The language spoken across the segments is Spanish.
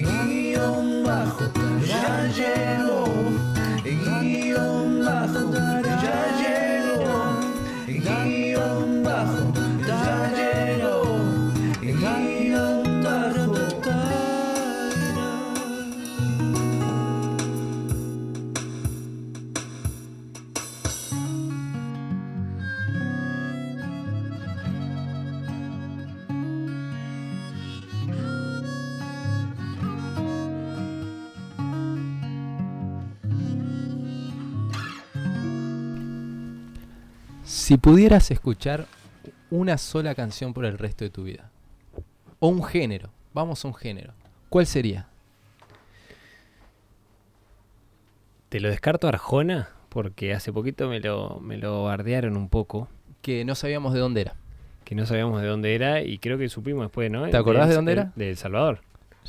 guión bajo, ya llegó, Si pudieras escuchar una sola canción por el resto de tu vida, o un género, vamos a un género, ¿cuál sería? Te lo descarto Arjona porque hace poquito me lo, me lo bardearon un poco, Que no sabíamos de dónde era. que no sabíamos de dónde era y creo que supimos después, ¿no? ¿Te acordás de dónde era? De El Salvador.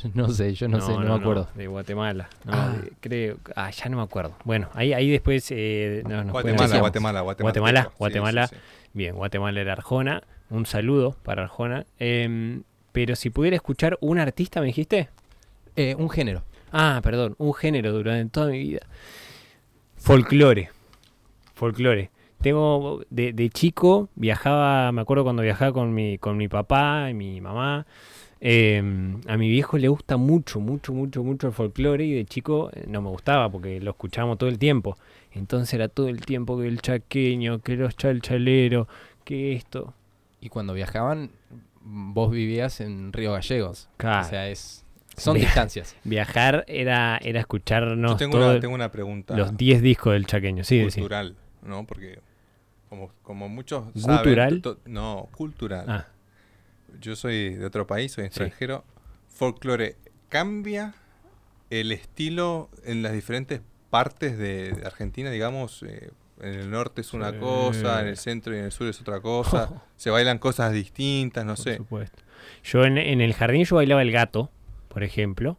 No sé, yo no, sé, no, me acuerdo. de Guatemala. No, Ah. de- creo, ah, ya no me acuerdo. Bueno, ahí, ahí después eh, no, nos Guatemala. Guatemala, Guatemala. Guatemala, Sí, Guatemala. sí, sí. Bien, Guatemala era Arjona. Un saludo para Arjona. Em, pero si pudiera escuchar un artista, ¿me dijiste? Eh, un género. Ah, perdón, un género durante toda mi vida. Folclore. Folclore. Tengo de, de chico viajaba, me acuerdo cuando viajaba con mi con mi papá y mi mamá. Eh, a mi viejo le gusta mucho, mucho, mucho, mucho el folclore y de chico eh, no me gustaba porque lo escuchábamos todo el tiempo. Entonces era todo el tiempo que el chaqueño, que los chalchaleros, que esto. Y cuando viajaban, vos vivías en Río Gallegos. Claro. O sea, es son distancias. Viajar era, era escucharnos Yo tengo todo una, tengo una pregunta los 10 discos del chaqueño. Sí, sí. cultural, ¿no? Porque como, como muchos ¿Gutural? saben... No, cultural. Ah, Yo soy de otro país, soy Sí. extranjero. Folclore, ¿cambia el estilo en las diferentes partes de Argentina? Digamos, eh, en el norte es una Sí. cosa, en el centro y en el sur es otra cosa. Se bailan cosas distintas, no por sé. supuesto. Yo en, en el jardín yo bailaba el gato, por ejemplo.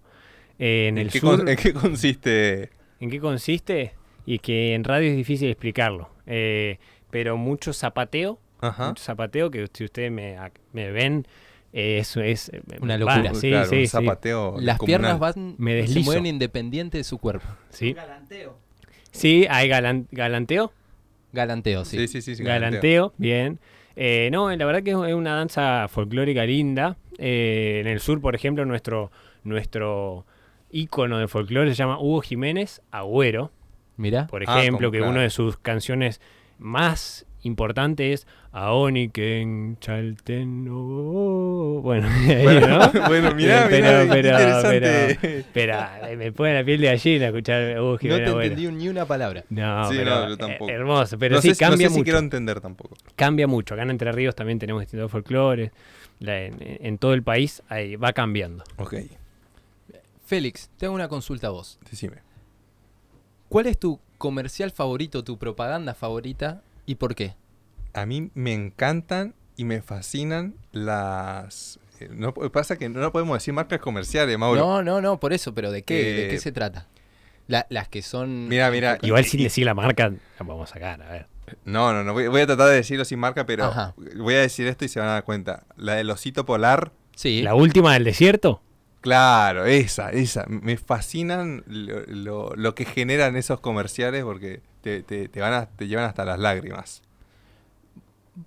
Eh, en el qué sur, con- ¿En qué consiste? ¿en qué consiste? Y que en radio es difícil explicarlo. Eh, pero mucho zapateo, Ajá. zapateo que si ustedes me, ven, eh, eso es eh, Una va, locura. sí, claro, sí, un sí, zapateo Las piernas van, Me se deslizo. mueven independiente de su cuerpo. sí. Galanteo. Sí, hay galan- galanteo. Galanteo, sí. Sí, sí, sí. sí, Galanteo, bien. Eh, no, la verdad que es una danza folclórica linda. Eh, en el sur, por ejemplo, nuestro, nuestro ícono de folclore se llama Hugo Jiménez Agüero, Mira. por Ah, ejemplo, que claro. una de sus canciones más importantes es Aoniken Chalteno. Bueno, ahí, Bueno, ¿no? bueno, mirá, Pero- mirá, pero- interesante. Espera, me pone la piel de gallina escuchar a Hugo No te Agüero. entendí ni una palabra. No, Sí, pero, no, yo eh, tampoco. hermoso, pero no sí, sé, no cambia sé si mucho quiero entender tampoco. cambia mucho. Acá en Entre Ríos también tenemos distintos folclores. La- en, en todo el país ahí va cambiando. Ok, Félix, te hago una consulta a vos. decime. ¿Cuál es tu comercial favorito, tu propaganda favorita y por qué? A mí me encantan y me fascinan las... eh, No, pasa que no podemos decir marcas comerciales, Mauro. No, no, no, por eso, pero ¿de qué? ¿De Eh, qué se trata? La- las que son... Mira, mira, Igual sin decir la marca, la vamos a sacar, a ver. No, no, no. Voy, voy a tratar de decirlo sin marca, pero Ajá. voy a decir esto y se van a dar cuenta. La del osito polar. Sí. La última del desierto. Claro, esa, esa. Me fascinan lo, lo- lo que generan esos comerciales porque te, te- te van a- te llevan hasta las lágrimas.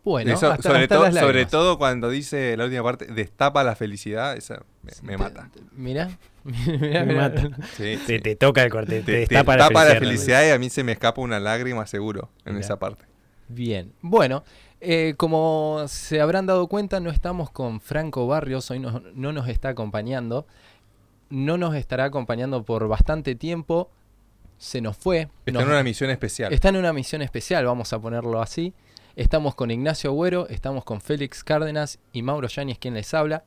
Bueno, Eso, hasta- sobre, hasta to- las sobre todo cuando dice la última parte, destapa la felicidad, esa me, me mata. Mira, mira, Me mata. Sí, Te, sí. te toca el corte, te, Te- te destapa tapa la la felicidad. felicidad y a mí se me escapa una lágrima seguro en Mirá. esa parte. Bien. Bueno, eh, como se habrán dado cuenta, no estamos con Franco Barrios, hoy no, no nos está acompañando. No nos estará acompañando por bastante tiempo. Se nos fue. Está Nos- en una misión especial. Está en una misión especial, vamos a ponerlo así. Estamos con Ignacio Agüero, estamos con Félix Cárdenas y Mauro Yáñez, quien les habla.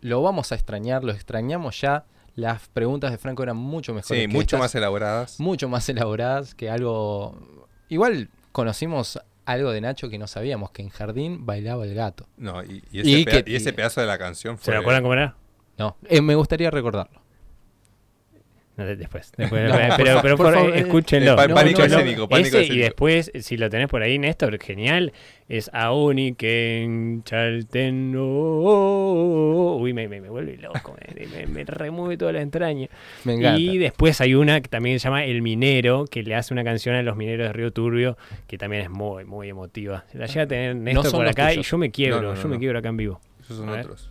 Lo vamos a extrañar, lo extrañamos ya. Las preguntas de Franco eran mucho mejores. Sí, que mucho estas, más elaboradas. mucho más elaboradas que algo. Igual conocimos algo de Nacho que no sabíamos, que en Jardín bailaba el gato. No, y, y ese, Y peda- que- y ese pedazo de la canción ¿Se fue... lo acuerdan cómo era? No, eh, me gustaría recordarlo. No, de- después. después No, pero por pero, pero por por- favor, eh, escúchenlo. eh, pánico escúchenlo. escénico, pánico Ese, y después, si lo tenés por ahí, Néstor, genial, es Aoni Ken Chalten. no. Uy, me, me, me vuelve loco, me, me, me remueve toda la entraña. Me encanta. Y después hay una que también se llama El Minero, que le hace una canción a los mineros de Río Turbio, que también es muy, muy emotiva. La llega a tener Néstor por acá y yo me quiebro, No, no, no, yo me no. quiebro acá en vivo. Esos son otros.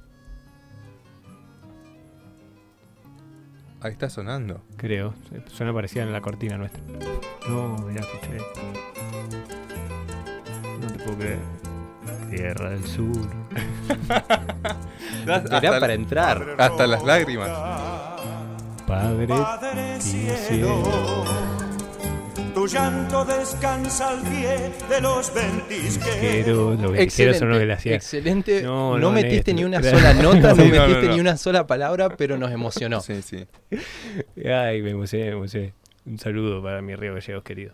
Ahí está sonando. Creo. Suena parecida en la cortina nuestra. No, mirá, escuché. No te puedo creer. Tierra del Sur. Era para entrar. hasta las lágrimas. Padre Padre cielo. Tu llanto descansa al pie de los ventisqueros. Quiero, los ventijeros son los que le hacía. excelente. No, No, no, metiste ni una sola nota, no Sí, no, metiste no, no. ni una sola palabra, pero nos emocionó. Sí, sí. Ay, me emocioné, me emocioné. Un saludo para mi Río Gallegos querido.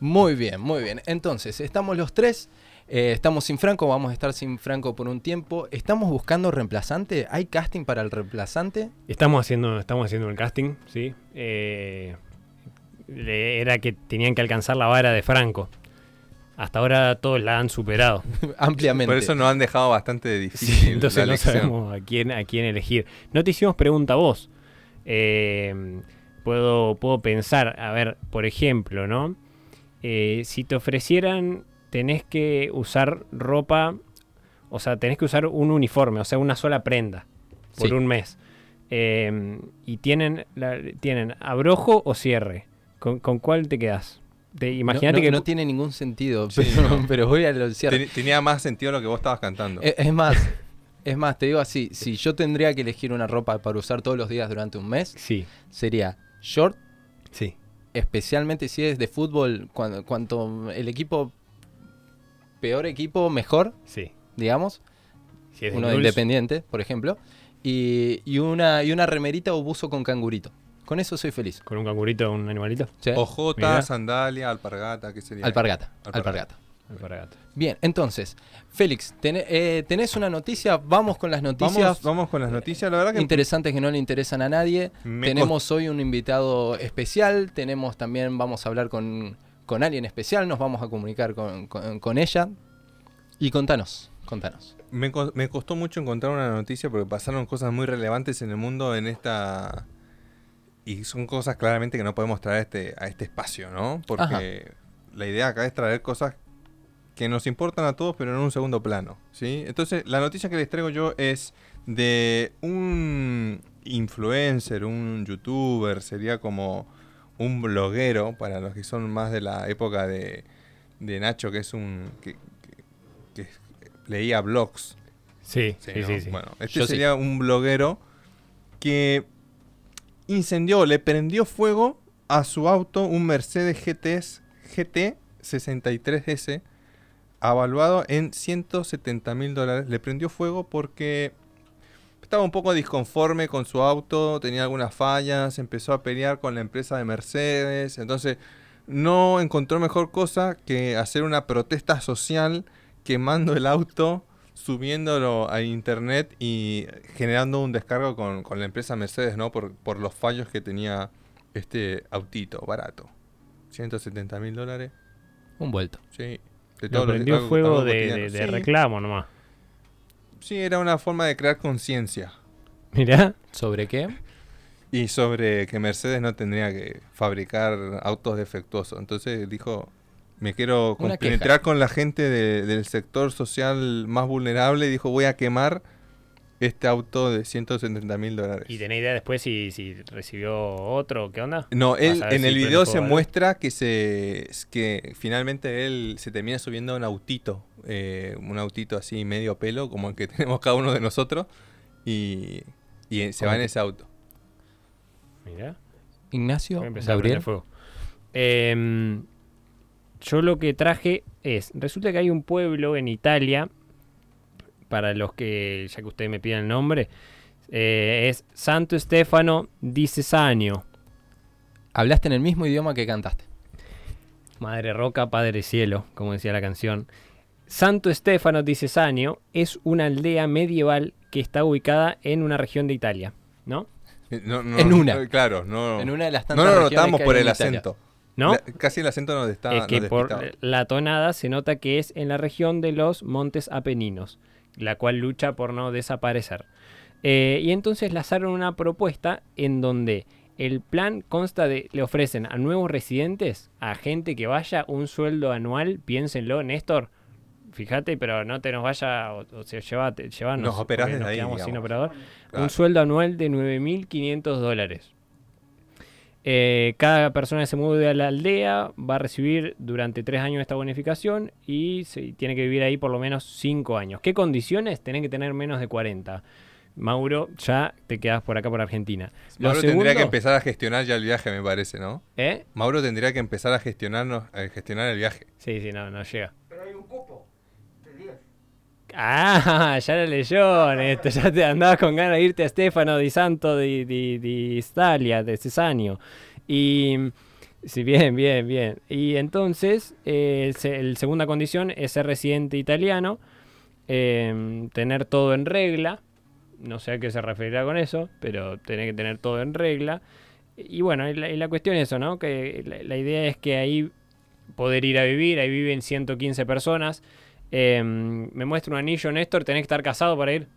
Muy bien, muy bien. Entonces, estamos los tres. eh, estamos sin Franco, vamos a estar sin Franco por un tiempo. ¿Estamos buscando reemplazante? ¿Hay casting para el reemplazante? Estamos haciendo, estamos haciendo el casting, ¿sí? Eh, era que tenían que alcanzar la vara de Franco. Hasta ahora todos la han superado. Ampliamente. Por eso nos han dejado bastante Sí, difícil. entonces la no elección. sabemos a quién, a quién elegir. No te hicimos pregunta a vos. Eh, puedo, puedo pensar, a ver, por ejemplo, ¿no? Eh, si te ofrecieran, tenés que usar ropa, o sea, tenés que usar un uniforme, o sea, una sola prenda por Sí. un mes. Eh, y tienen, la- tienen abrojo o cierre. ¿Con, con cuál te quedas? No- Imagínate no, que no tiene ningún sentido, Sí, pero, no. pero voy a lo cierre. Ten- Tenía más sentido lo que vos estabas cantando. Es, es más, es más, te digo así, si yo tendría que elegir una ropa para usar todos los días durante un mes, sí, sería short, sí. especialmente si es de fútbol, cuando, cuanto el equipo, peor equipo, mejor, Sí. digamos, Si es de uno de independiente, por ejemplo, y, y una, y una remerita o buzo con cangurito. Con eso soy feliz. Con un cangurito, un animalito. ¿sí? Ojota, Mirá. sandalia, alpargata, ¿qué sería? Alpargata, Alpargata. alpargata. Bien, entonces, Félix, tené- eh, ¿tenés una noticia? Vamos con las noticias. Vamos, vamos con las noticias. La verdad que interesantes que no le interesan a nadie. Me tenemos hoy un invitado especial, tenemos también, vamos a hablar con, con alguien especial, nos vamos a comunicar con, con- con ella. Y contanos, contanos. Me, co- me costó mucho encontrar una noticia porque pasaron cosas muy relevantes en el mundo en esta... Y son cosas claramente que no podemos traer a este, a este espacio, ¿no? Porque la idea acá es traer cosas que nos importan a todos, pero en un segundo plano, ¿sí? Entonces, la noticia que les traigo yo es de un influencer, un youtuber, sería como un bloguero, para los que son más de la época de, de Nacho, que es un... que- que- que leía blogs, Sí, Sí, sí, ¿no? sí, sí. Bueno, este Yo sería un bloguero que incendió, le prendió fuego a su auto, un Mercedes GT, GT 63S, avaluado en 170 mil dólares. Le prendió fuego porque estaba un poco disconforme con su auto, tenía algunas fallas, empezó a pelear con la empresa de Mercedes, entonces no encontró mejor cosa que hacer una protesta social quemando el auto, subiéndolo a internet y generando un descargo con, con la empresa Mercedes, ¿no? Por, por los fallos que tenía este autito barato. 170 mil dólares, Un vuelto. sí. De todo lo prendió fuego de, de- de Sí, reclamo nomás. Sí, era una forma de crear conciencia. Mirá. ¿Sobre qué? Y sobre que Mercedes no tendría que fabricar autos defectuosos. Entonces dijo, me quiero queja. con la gente de- del sector social más vulnerable. Y dijo, voy a quemar este auto de 170 mil dólares. ¿Y tenés idea después si, si recibió otro? ¿Qué onda? No, él en si el video se muestra que se que finalmente él se termina subiendo a un autito, eh, un autito así medio pelo, como el que tenemos cada uno de nosotros, y, y se va en ese auto. Mirá. Ignacio, Gabriel. fuego. Em, yo lo que traje es, resulta que hay un pueblo en Italia, para los que, ya que ustedes me piden el nombre, eh, es Santo Stefano di Cesano. Hablaste en el mismo idioma que cantaste. Madre Roca, Padre Cielo, como decía la canción. Santo Stefano di Cesano es una aldea medieval que está ubicada en una región de Italia, ¿no? No, no, En una. no, Claro, no. En una de las no tantas lo regiones notamos por el acento. ¿No? La- casi el acento nos está. es que nos por la tonada se nota que es en la región de los Montes Apeninos, la cual lucha por no desaparecer. Eh, y entonces lanzaron una propuesta en donde el plan consta de, le ofrecen a nuevos residentes, a gente que vaya, un sueldo anual, piénsenlo, Néstor, fíjate, pero no te nos vaya, o, o sea, llevate, llevanos, Nos operás desde nos ahí, sin operador. Claro. Un sueldo anual de 9.500 dólares. Eh, cada persona que se mueve a la aldea va a recibir durante tres años esta bonificación y se, tiene que vivir ahí por lo menos cinco años. ¿Qué condiciones? Tienen que tener menos de 40. Mauro, ya te quedas por acá por Argentina. Lo Mauro tendría que empezar a gestionar ya el viaje, me parece, ¿no? ¿Eh? Mauro tendría que empezar a gestionarnos, a gestionar el viaje. Sí, sí, no, no llega. Pero hay un cupo de 10. Ah, ya la leyó, esto, ya te andabas con ganas de irte a Stefano di Santo di, di, di Italia, de Cesanio. Y sí, bien, bien, bien. Y entonces, eh, el segunda condición es ser residente italiano, eh, tener todo en regla. No sé a qué se referirá con eso, pero tener que tener todo en regla. Y bueno, y la, y la cuestión es eso, ¿no? Que la, la idea es que ahí poder ir a vivir, ahí viven 115 personas. Eh, me muestra un anillo, Néstor, ¿tenés que estar casado para ir?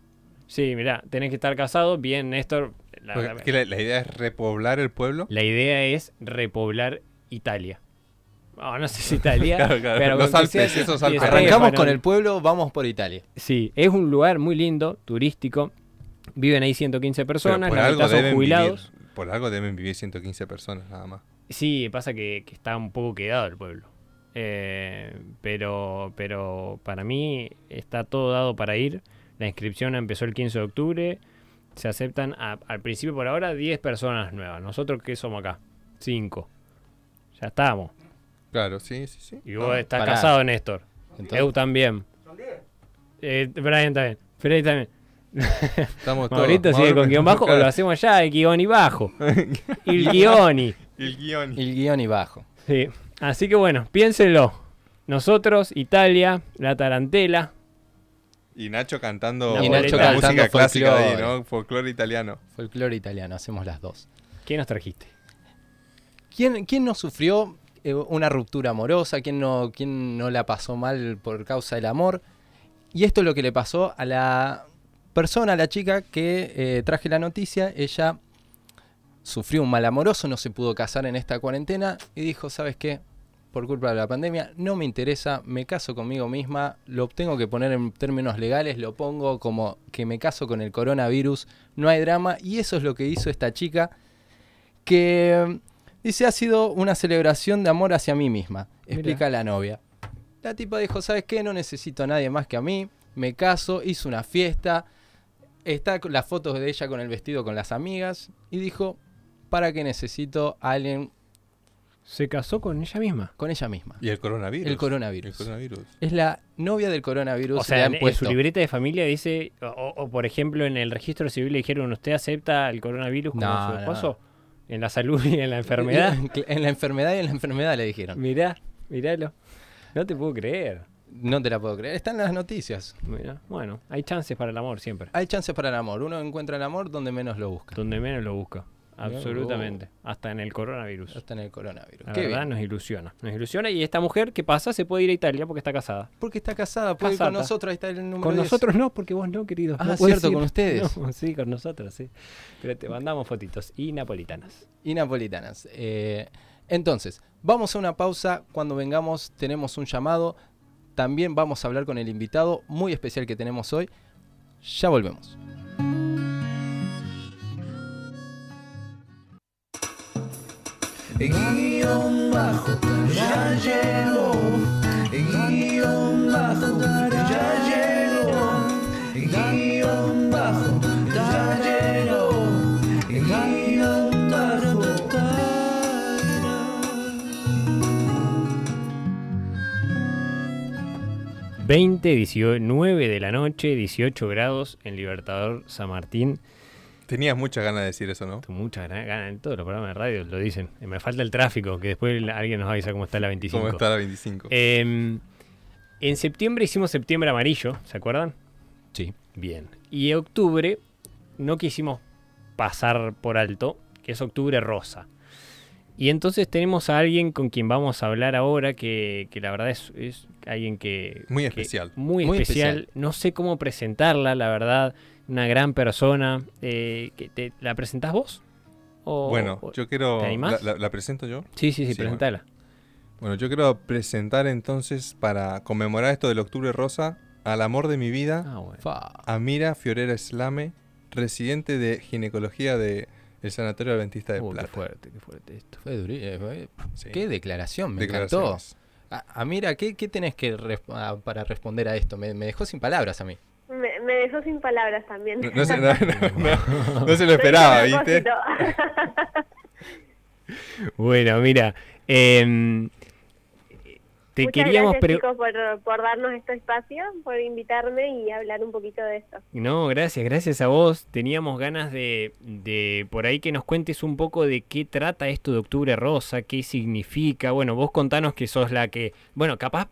Sí, mirá, tenés que estar casado. Bien, Néstor. La, Porque es que la, la idea es repoblar el pueblo. la idea es repoblar Italia. Oh, no sé si Italia, Claro, claro, pero los Alpes, sea- esos sí, Alpes. Stefano. Arrancamos con el pueblo, vamos por Italia. Sí, es un lugar muy lindo, turístico. Viven ahí 115 Pero personas, la mitad son jubilados. vivir. Por algo deben vivir 115 personas nada más. Sí, pasa que, que está un poco quedado el pueblo. Eh, pero, pero para mí está todo dado para ir. La inscripción empezó el 15 de octubre. Se aceptan a- al principio por ahora 10 personas nuevas. Nosotros que somos acá, 5. Ya estamos. Claro, sí, sí, sí. Y vos No, estás pará. casado, Néstor. Entonces- Eu también. Son 10. Eh, Brian también. Freddy también. estamos todos. Maurito sigue Mauro- con guion bajo o lo hacemos ya, el guion y bajo. El guioni. El guion. El guion y bajo. Sí. Así que bueno, piénsenlo. Nosotros, Italia, la tarantela. Y Nacho cantando, Y Nacho la cantando música clásica de ahí. ¿no? Folclore italiano. Folclore italiano, hacemos las dos. ¿Qué nos trajiste? ¿Quién, quién no sufrió eh, una ruptura amorosa? ¿Quién no, ¿Quién no la pasó mal por causa del amor? Y esto es lo que le pasó a la persona, a la chica que eh, traje la noticia. Ella sufrió un mal amoroso, no se pudo casar en esta cuarentena y dijo, ¿sabes qué? Por culpa de la pandemia, no me interesa, me caso conmigo misma, lo tengo que poner en términos legales, lo pongo como que me caso con el coronavirus, no hay drama. Y eso es lo que hizo esta chica que dice ha sido una celebración de amor hacia mí misma, explica la novia. La tipa dijo, ¿sabes qué? No necesito a nadie más que a mí, me caso, hizo una fiesta, está con las fotos de ella con el vestido con las amigas y dijo, ¿para qué necesito a alguien Se casó con ella misma. con ella misma? Y el coronavirus. El coronavirus. El coronavirus. Es la novia del coronavirus. O sea, en, su libreta de familia dice, o, por ejemplo en el registro civil le dijeron, ¿usted acepta el coronavirus como No, su no. esposo? En la salud y en la enfermedad. En la enfermedad y en la enfermedad le dijeron. Mirá, miralo. No te puedo creer. No te la puedo creer. Están las noticias. Mirá. Bueno, hay chances para el amor siempre. Hay chances para el amor. Uno encuentra el amor donde menos lo busca. Donde menos lo busca. Absolutamente. Hasta en el coronavirus. Hasta en el coronavirus. La Qué verdad bien. nos ilusiona. Nos ilusiona y esta mujer, ¿qué pasa? Se puede ir a Italia porque está casada. Porque está casada, puede ir con nosotros, ahí está el número Con 10. nosotros no, porque vos no, querido. Ah, no cierto, ir. con ustedes. No, sí, con nosotros, sí. Pero te mandamos fotitos. Y napolitanas. Y napolitanas. Eh, entonces, vamos a una pausa. Cuando vengamos tenemos un llamado. También vamos a hablar con el invitado muy especial que tenemos hoy. Ya volvemos. Guión bajo, ya llegó. Guión bajo, ya llegó. Guión bajo, ya llegó. Guión bajo. 20, 19 de la noche, 18 grados en Libertador San Martín. Tenías muchas ganas de decir eso, ¿no? Muchas ganas, ganas en todos los programas de radio lo dicen. Me falta el tráfico, que después alguien nos avisa cómo está la 25. ¿Cómo está la 25? Em, en septiembre hicimos septiembre amarillo, ¿se acuerdan? Sí. Bien. Y en octubre no quisimos pasar por alto, que es Octubre Rosa. Y entonces tenemos a alguien con quien vamos a hablar ahora, que, que la verdad es, es alguien que... Muy que- especial. muy, Muy especial. especial. No sé cómo presentarla, la verdad. Una gran persona. Eh, que te- ¿La presentás vos? O- Bueno, o- yo quiero... ¿te ¿La, animás? la- la presento yo? Sí, sí, sí, Sí, presentala. Bueno, yo quiero presentar entonces, para conmemorar esto del Octubre Rosa, al amor de mi vida, Ah, bueno. Fa. Amira Fiorera Slame, residente de ginecología del Sanatorio Adventista de Uh, qué Plata. fuerte, qué fuerte esto. Fue duri- eh, fue- Sí. Qué declaración, me encantó. Ah, ah, mira, ¿qué, qué tenés que res- ah, para responder a esto? Me, me dejó sin palabras a mí. Me, me dejó sin palabras también. No, no se, no- no- no se lo esperaba, ¿viste? Bueno, mira, em, te Muchas queríamos gracias, chicos, por, por darnos este espacio, por invitarme y hablar un poquito de esto. No, gracias, gracias a vos. Teníamos ganas de, de por ahí que nos cuentes un poco de qué trata esto de Octubre Rosa, qué significa. Bueno, vos contanos que sos la que, bueno, capaz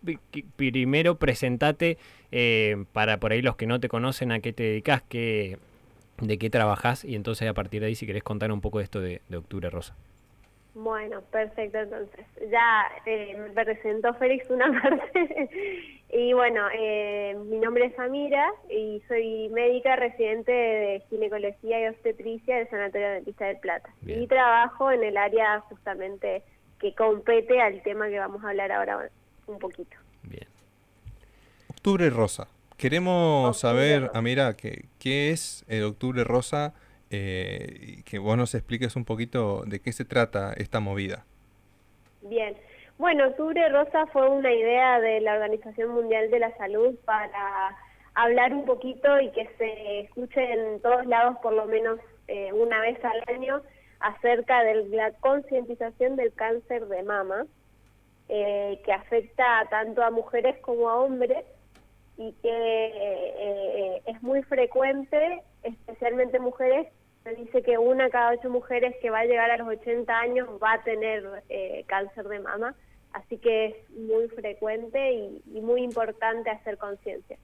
primero presentate eh, para por ahí los que no te conocen a qué te dedicas, qué, de qué trabajás y entonces a partir de ahí si querés contar un poco de esto de, de Octubre Rosa. Bueno, perfecto, entonces. Ya eh, me presentó Félix una parte. y bueno, eh, mi nombre es Amira y soy médica residente de ginecología y obstetricia del Sanatorio Dentista del Plata. Bien. Y trabajo en el área justamente que compete al tema que vamos a hablar ahora un poquito. Bien. Octubre Rosa. Queremos Octubre saber, Rosa. Amira, que, qué es el Octubre Rosa eh, que vos nos expliques un poquito de qué se trata esta movida. Bien. Bueno, Octubre Rosa fue una idea de la Organización Mundial de la Salud para hablar un poquito y que se escuche en todos lados por lo menos eh, una vez al año acerca de la concientización del cáncer de mama, eh, que afecta tanto a mujeres como a hombres y que eh, eh, es muy frecuente, especialmente mujeres. Se dice que una cada ocho mujeres que va a llegar a los 80 años va a tener eh, cáncer de mama, así que es muy frecuente y, y muy importante hacer conciencia.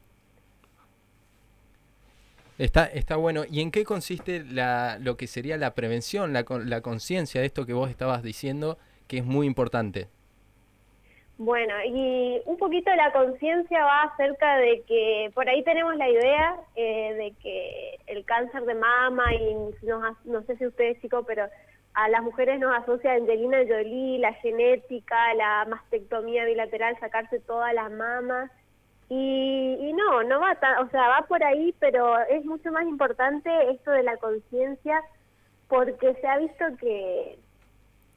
Está, está bueno. ¿Y en qué consiste la, lo que sería la prevención, la, la conciencia de esto que vos estabas diciendo, que es muy importante? Bueno, y un poquito la conciencia va acerca de que por ahí tenemos la idea eh, de que el cáncer de mama y nos no sé si ustedes chicos, pero a las mujeres nos asocia Angelina Jolie, la genética, la mastectomía bilateral, sacarse todas las mamas. Y, y no, no va tan, o sea, va por ahí, pero es mucho más importante esto de la conciencia porque se ha visto que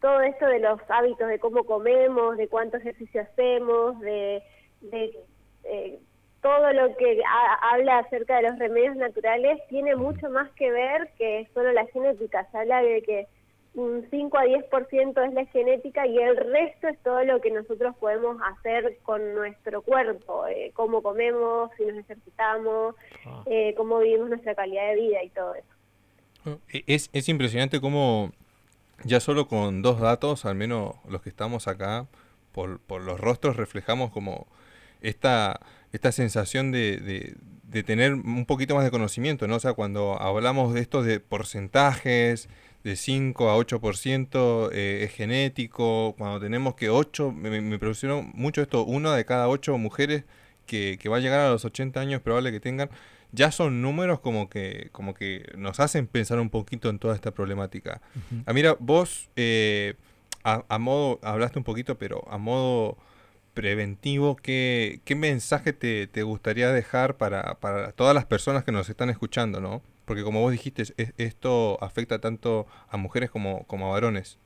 todo esto de los hábitos, de cómo comemos, de cuánto ejercicio hacemos, de, de eh, todo lo que ha- habla acerca de los remedios naturales, tiene mucho más que ver que solo la genética. Se habla de que un 5 a 10% es la genética y el resto es todo lo que nosotros podemos hacer con nuestro cuerpo, eh, cómo comemos, si nos ejercitamos, Ah. eh, cómo vivimos nuestra calidad de vida y todo eso. E- Es, es impresionante cómo ya solo con dos datos, al menos los que estamos acá, por, por los rostros reflejamos como esta, esta sensación de, de- de tener un poquito más de conocimiento, ¿no? O sea, cuando hablamos de esto de porcentajes, de 5 a 8% eh, es genético, cuando tenemos que 8, me, me- producieron mucho esto, una de cada 8 mujeres que, que va a llegar a los 80 años probable que tengan, ya son números como que, como que nos hacen pensar un poquito en toda esta problemática. Ah, mira, vos eh, a, a modo, hablaste un poquito, pero a modo preventivo, ¿qué, qué mensaje te, te gustaría dejar para, para todas las personas que nos están escuchando, no? Porque como vos dijiste, es- esto afecta tanto a mujeres como, como a varones.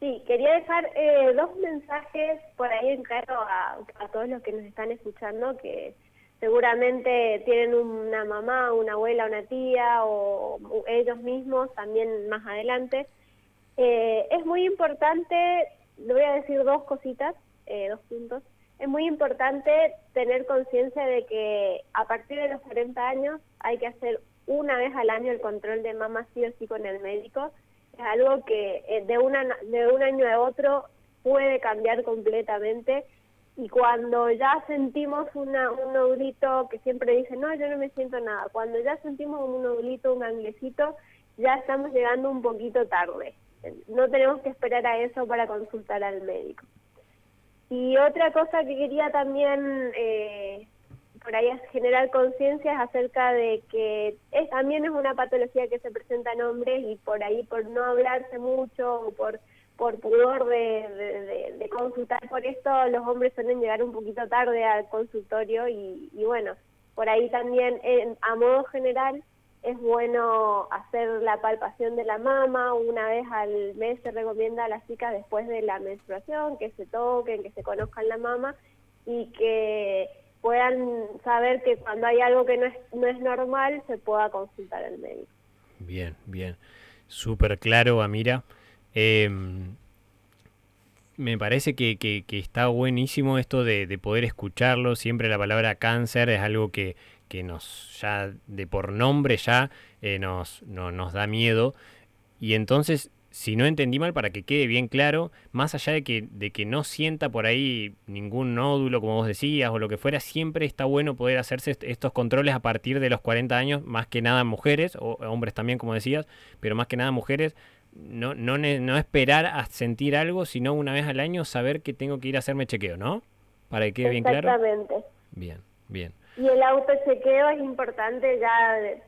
Sí, quería dejar eh, dos mensajes por ahí en claro a, a todos los que nos están escuchando que seguramente tienen una mamá, una abuela, una tía o, ellos mismos también más adelante. Eh, es muy importante, le voy a decir dos cositas, eh, dos puntos. Es muy importante tener conciencia de que a partir de los 40 años hay que hacer una vez al año el control de mama sí o sí con el médico es algo que eh, de, una, de un año a otro puede cambiar completamente y cuando ya sentimos una, un nodulito que siempre dicen, no, yo no me siento nada, cuando ya sentimos un nodulito, un ganglecito, ya estamos llegando un poquito tarde. No tenemos que esperar a eso para consultar al médico. Y otra cosa que quería también eh, por ahí es generar conciencia es acerca de que también es una patología que se presenta en hombres y por ahí por no hablarse mucho o por por pudor de, consultar por esto, los hombres suelen llegar un poquito tarde al consultorio y, y bueno, por ahí también en- a modo general es bueno hacer la palpación de la mama, una vez al mes se recomienda a las chicas después de la menstruación que se toquen, que se conozcan la mama y que puedan saber que cuando hay algo que no es, no es normal se pueda consultar al médico. Bien, bien. Súper claro, Amira. Em, me parece que, está buenísimo esto de, de poder escucharlo. Siempre la palabra cáncer es algo que, nos, ya de por nombre ya, eh, nos, no- nos da miedo. Y entonces, si no entendí mal, para que quede bien claro, más allá de que, de que no sienta por ahí ningún nódulo, como vos decías, o lo que fuera, siempre está bueno poder hacerse est- estos controles a partir de los 40 años, más que nada mujeres, o hombres también, como decías, pero más que nada mujeres, no, no, no esperar a sentir algo, sino una vez al año saber que tengo que ir a hacerme chequeo, ¿no? Para que quede bien claro. Exactamente. Bien, bien. Y el autochequeo es importante ya de,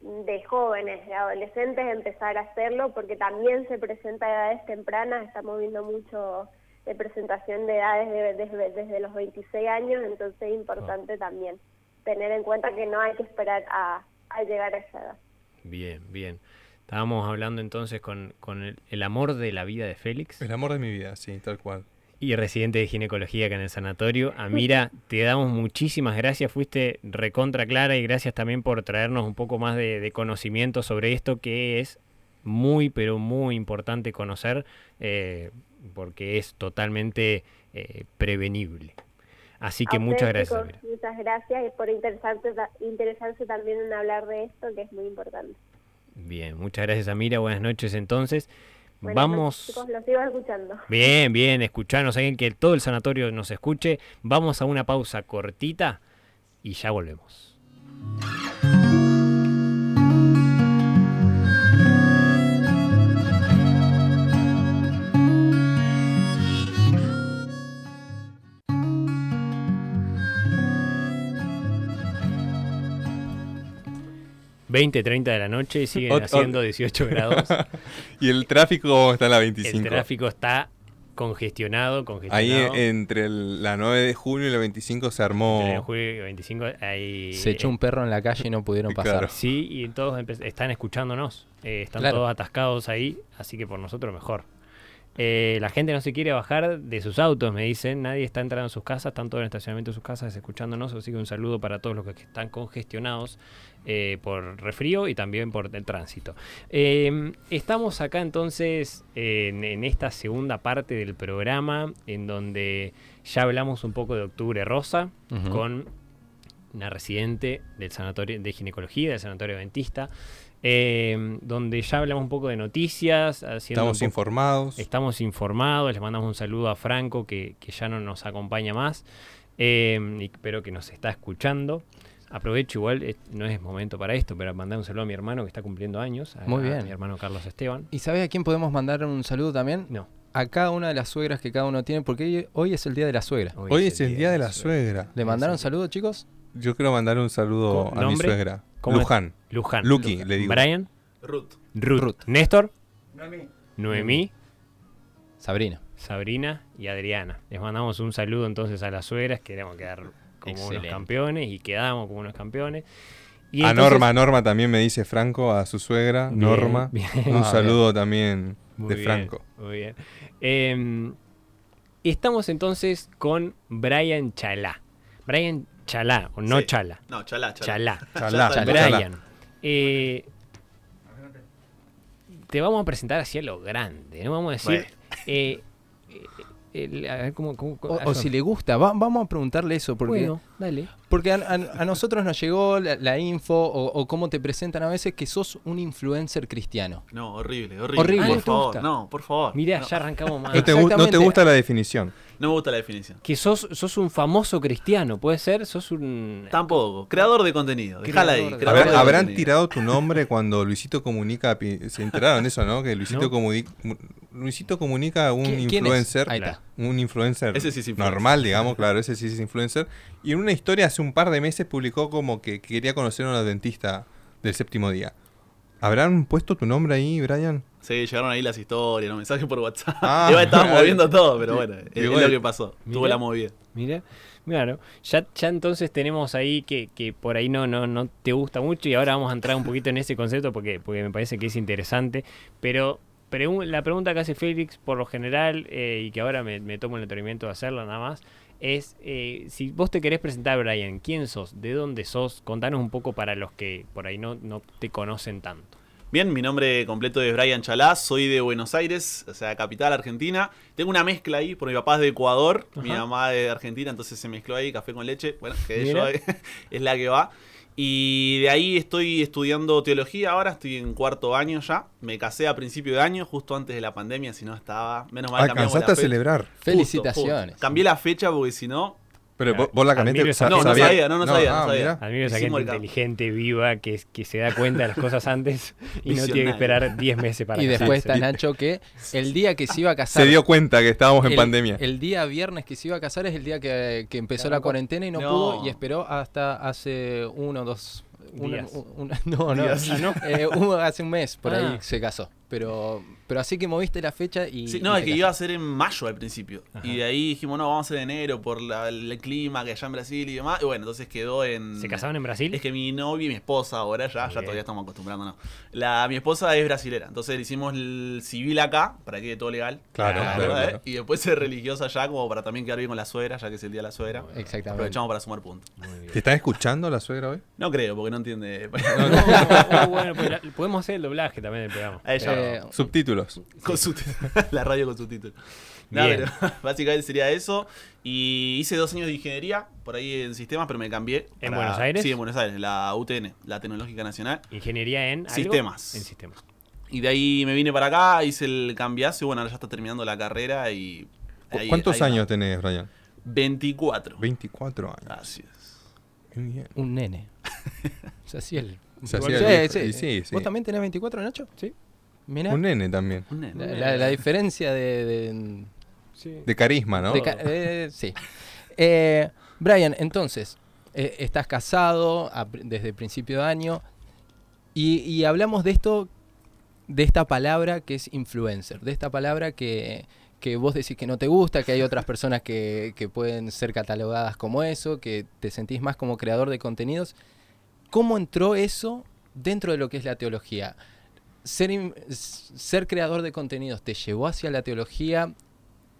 de jóvenes, de adolescentes, empezar a hacerlo porque también se presenta a edades tempranas, estamos viendo mucho de presentación de edades de- desde, desde los 26 años, entonces es importante también tener en cuenta que no hay que esperar a, a llegar a esa edad. Bien, bien. Estábamos hablando entonces con, con el, el amor de la vida de Félix El amor de mi vida, sí, tal cual. y residente de ginecología acá en el sanatorio. Amira, te damos muchísimas gracias, fuiste recontra clara y gracias también por traernos un poco más de, de conocimiento sobre esto que es muy, pero muy importante conocer eh, porque es totalmente eh, prevenible. Así que A muchas gracias. chicos, Amira. muchas gracias y por interesarse, interesarse también en hablar de esto, que es muy importante. Bien, muchas gracias Amira, buenas noches entonces. Buenas Vamos... noches, chicos, sigo escuchando. Bien, bien, escuchanos, alguien que todo el sanatorio nos escuche. Vamos a una pausa cortita y ya volvemos. ...20, 30 de la noche, siguen Ot- ot- haciendo 18 grados. Y el tráfico está en la 25. El tráfico está congestionado, Ahí congestionado. entre el- la 9 de junio y la 25 se armó. Entre julio y 25 hay... Se echó un perro en la calle y no pudieron pasar. Claro. Sí, y todos están escuchándonos. eh, están Claro. todos atascados ahí, así que por nosotros mejor. Eh, la gente no se quiere bajar de sus autos, me dicen. Nadie está entrando en sus casas, están todos en el estacionamiento de sus casas escuchándonos. Así que un saludo para todos los que están congestionados eh, por refrío y también por el tránsito. Eh, estamos acá entonces en, en esta segunda parte del programa, en donde ya hablamos un poco de Octubre Rosa con una residente del sanatorio de ginecología del sanatorio dentista eh, donde ya hablamos un poco de noticias haciendo Estamos informados. estamos informados les mandamos un saludo a Franco que, que ya no nos acompaña más eh, y- pero que nos está escuchando aprovecho igual eh, no es momento para esto pero mandar un saludo a mi hermano que está cumpliendo años a, Muy a bien. mi hermano Carlos Esteban ¿Y sabes a quién podemos mandar un saludo también? no A cada una de las suegras que cada uno tiene, porque hoy, es el día de la suegra. Hoy es el día de la suegra. ¿Le mandaron saludos, chicos? Yo quiero mandar un saludo ¿Con a mi suegra. ¿Cómo es? Luján. Luján Lucky, le digo. Brian Ruth. Ruth, Ruth. Néstor Noemí. Noemí Sabrina. Sabrina y Adriana. Les mandamos un saludo entonces a las suegras, queremos quedar como Excelente. unos campeones y quedamos como unos campeones. Y a entonces- Norma, Norma también me dice Franco, a su suegra, Bien, Norma. bien. Un Ah, saludo también Muy de bien, Franco. Muy bien. Eh, estamos entonces con Brian Chalá. Brian Chalá, o no Sí. Chala. No, chalá, Chalá. Chalá. Chalá. Brian. eh, te vamos a presentar así a lo grande. No vamos a decir. Bueno. eh, el- a ver, ¿cómo- cómo- O, si le gusta, Va- vamos a preguntarle eso, porque, Bueno, dale. porque a, a- a nosotros nos llegó la, la info o, o cómo te presentan a veces que sos un influencer cristiano. No, horrible, horrible. Ah, ¿no Por favor, no, por favor. Mirá, no, ya arrancamos mal. No te, no gusta la definición. no me gusta la definición. Que sos, sos un famoso cristiano, ¿puede ser? Sos un... Tampoco. Creador de contenido. Déjala ahí. De- de habrán contenido. tirado tu nombre cuando Luisito Comunica. Se enteraron de eso, ¿no? Que Luisito, No. Luisito Comunica un ¿Qui- quién es? influencer. Ahí está. Un influencer Ese sí es influencer. normal, digamos, claro, ese sí es influencer. Y en una historia hace un par de meses publicó como que quería conocer a una dentista del séptimo día. ¿Habrán puesto tu nombre ahí, Brian? Sí, llegaron ahí las historias, los mensajes por WhatsApp. Ah. Estaban moviendo todo, pero bueno, es, es lo que pasó. Tuvo la movida. Mira, claro. Ya, ya entonces tenemos ahí que, que por ahí no, no, no te gusta mucho y ahora vamos a entrar un poquito en ese concepto porque, porque me parece que es interesante. Pero la pregunta que hace Félix, por lo general, eh, y que ahora me, me tomo el atrevimiento de hacerla nada más, es eh, si vos te querés presentar, Brian, ¿quién sos? ¿De dónde sos? Contanos un poco para los que por ahí no, no te conocen tanto. Bien, mi nombre completo es Brian Chalá, soy de Buenos Aires, o sea, capital argentina. Tengo una mezcla ahí, porque mi papá es de Ecuador, mi mamá es de Argentina, entonces se mezcló ahí, café con leche, bueno, que yo es la que va. Y de ahí estoy estudiando teología ahora, estoy en cuarto año ya. Me casé a principio de año, justo antes de la pandemia, si no estaba, menos mal cambiamos Alcanzaste la a fecha. celebrar. Justo, Felicitaciones. justo. Cambié la fecha porque si no, Pero vos, vos la cambiaste. Esa- sa- No, no sabía- no, no sabía, no ah, sabía. mirá. Admiro esa gente inteligente, viva, que, que se da cuenta de las cosas antes y no tiene que esperar 10 meses para y después está Nacho que el día que se iba a casar. Se dio cuenta que estábamos en el, pandemia. El día viernes que se iba a casar es el día que, que empezó la cuarentena y no, No. pudo y esperó hasta hace uno o dos. una- no, no. Ah, ¿no? eh, hubo- hace un mes por ahí Ah. se casó. Pero, pero así que moviste la fecha y. Sí, no, es que iba a ser en mayo al principio. Ajá. Y de ahí dijimos, no, vamos a hacer en enero por la- el clima que allá en Brasil y demás. Y bueno, entonces quedó en. ¿Se casaban en Brasil? Es que mi novia y mi esposa ahora ya, ya todavía estamos acostumbrándonos. La, mi esposa es brasilera, entonces le hicimos el civil acá, para que quede todo legal. Claro, claro, claro. Y después ser religiosa allá, como para también quedar bien con la suegra, ya que es el día de la suegra. Exactamente. Aprovechamos para sumar puntos. ¿Te están escuchando la suegra hoy? No creo, porque no entiende. Oh, bueno, pues la- podemos hacer el doblaje también del programa. A ella Eh, Subtítulos. con la radio con subtítulos. No, Bien. pero básicamente sería eso. Y hice dos años de ingeniería por ahí en sistemas, pero me cambié. ¿En para- Buenos Aires? Sí, en Buenos Aires, la UTN, la Tecnológica Nacional. Ingeniería en algo? Sistemas. En sistemas. Y de ahí me vine para acá, hice el cambiazo y bueno, ahora ya está terminando la carrera y... ¿Cu- ahí- ¿Cuántos ahí va. años tenés, Brian? 24. 24 años. Así es. Muy bien. Un nene. Se hacía el. Se igual- hacía el Sí, sí, sí. ¿Vos también tenés 24, Nacho? Sí. Un nene también. Un nene. La, la- la diferencia de- de, De carisma, ¿no? De ca- eh, sí. Eh, Brian, entonces, eh, estás casado a desde principio de año y, y hablamos de esto, de esta palabra que es influencer, de esta palabra que, que vos decís que no te gusta, que hay otras personas que, que pueden ser catalogadas como eso, que te sentís más como creador de contenidos. ¿Cómo entró eso dentro de lo que es la teología? Ser, ser creador de contenidos te llevó hacia la teología,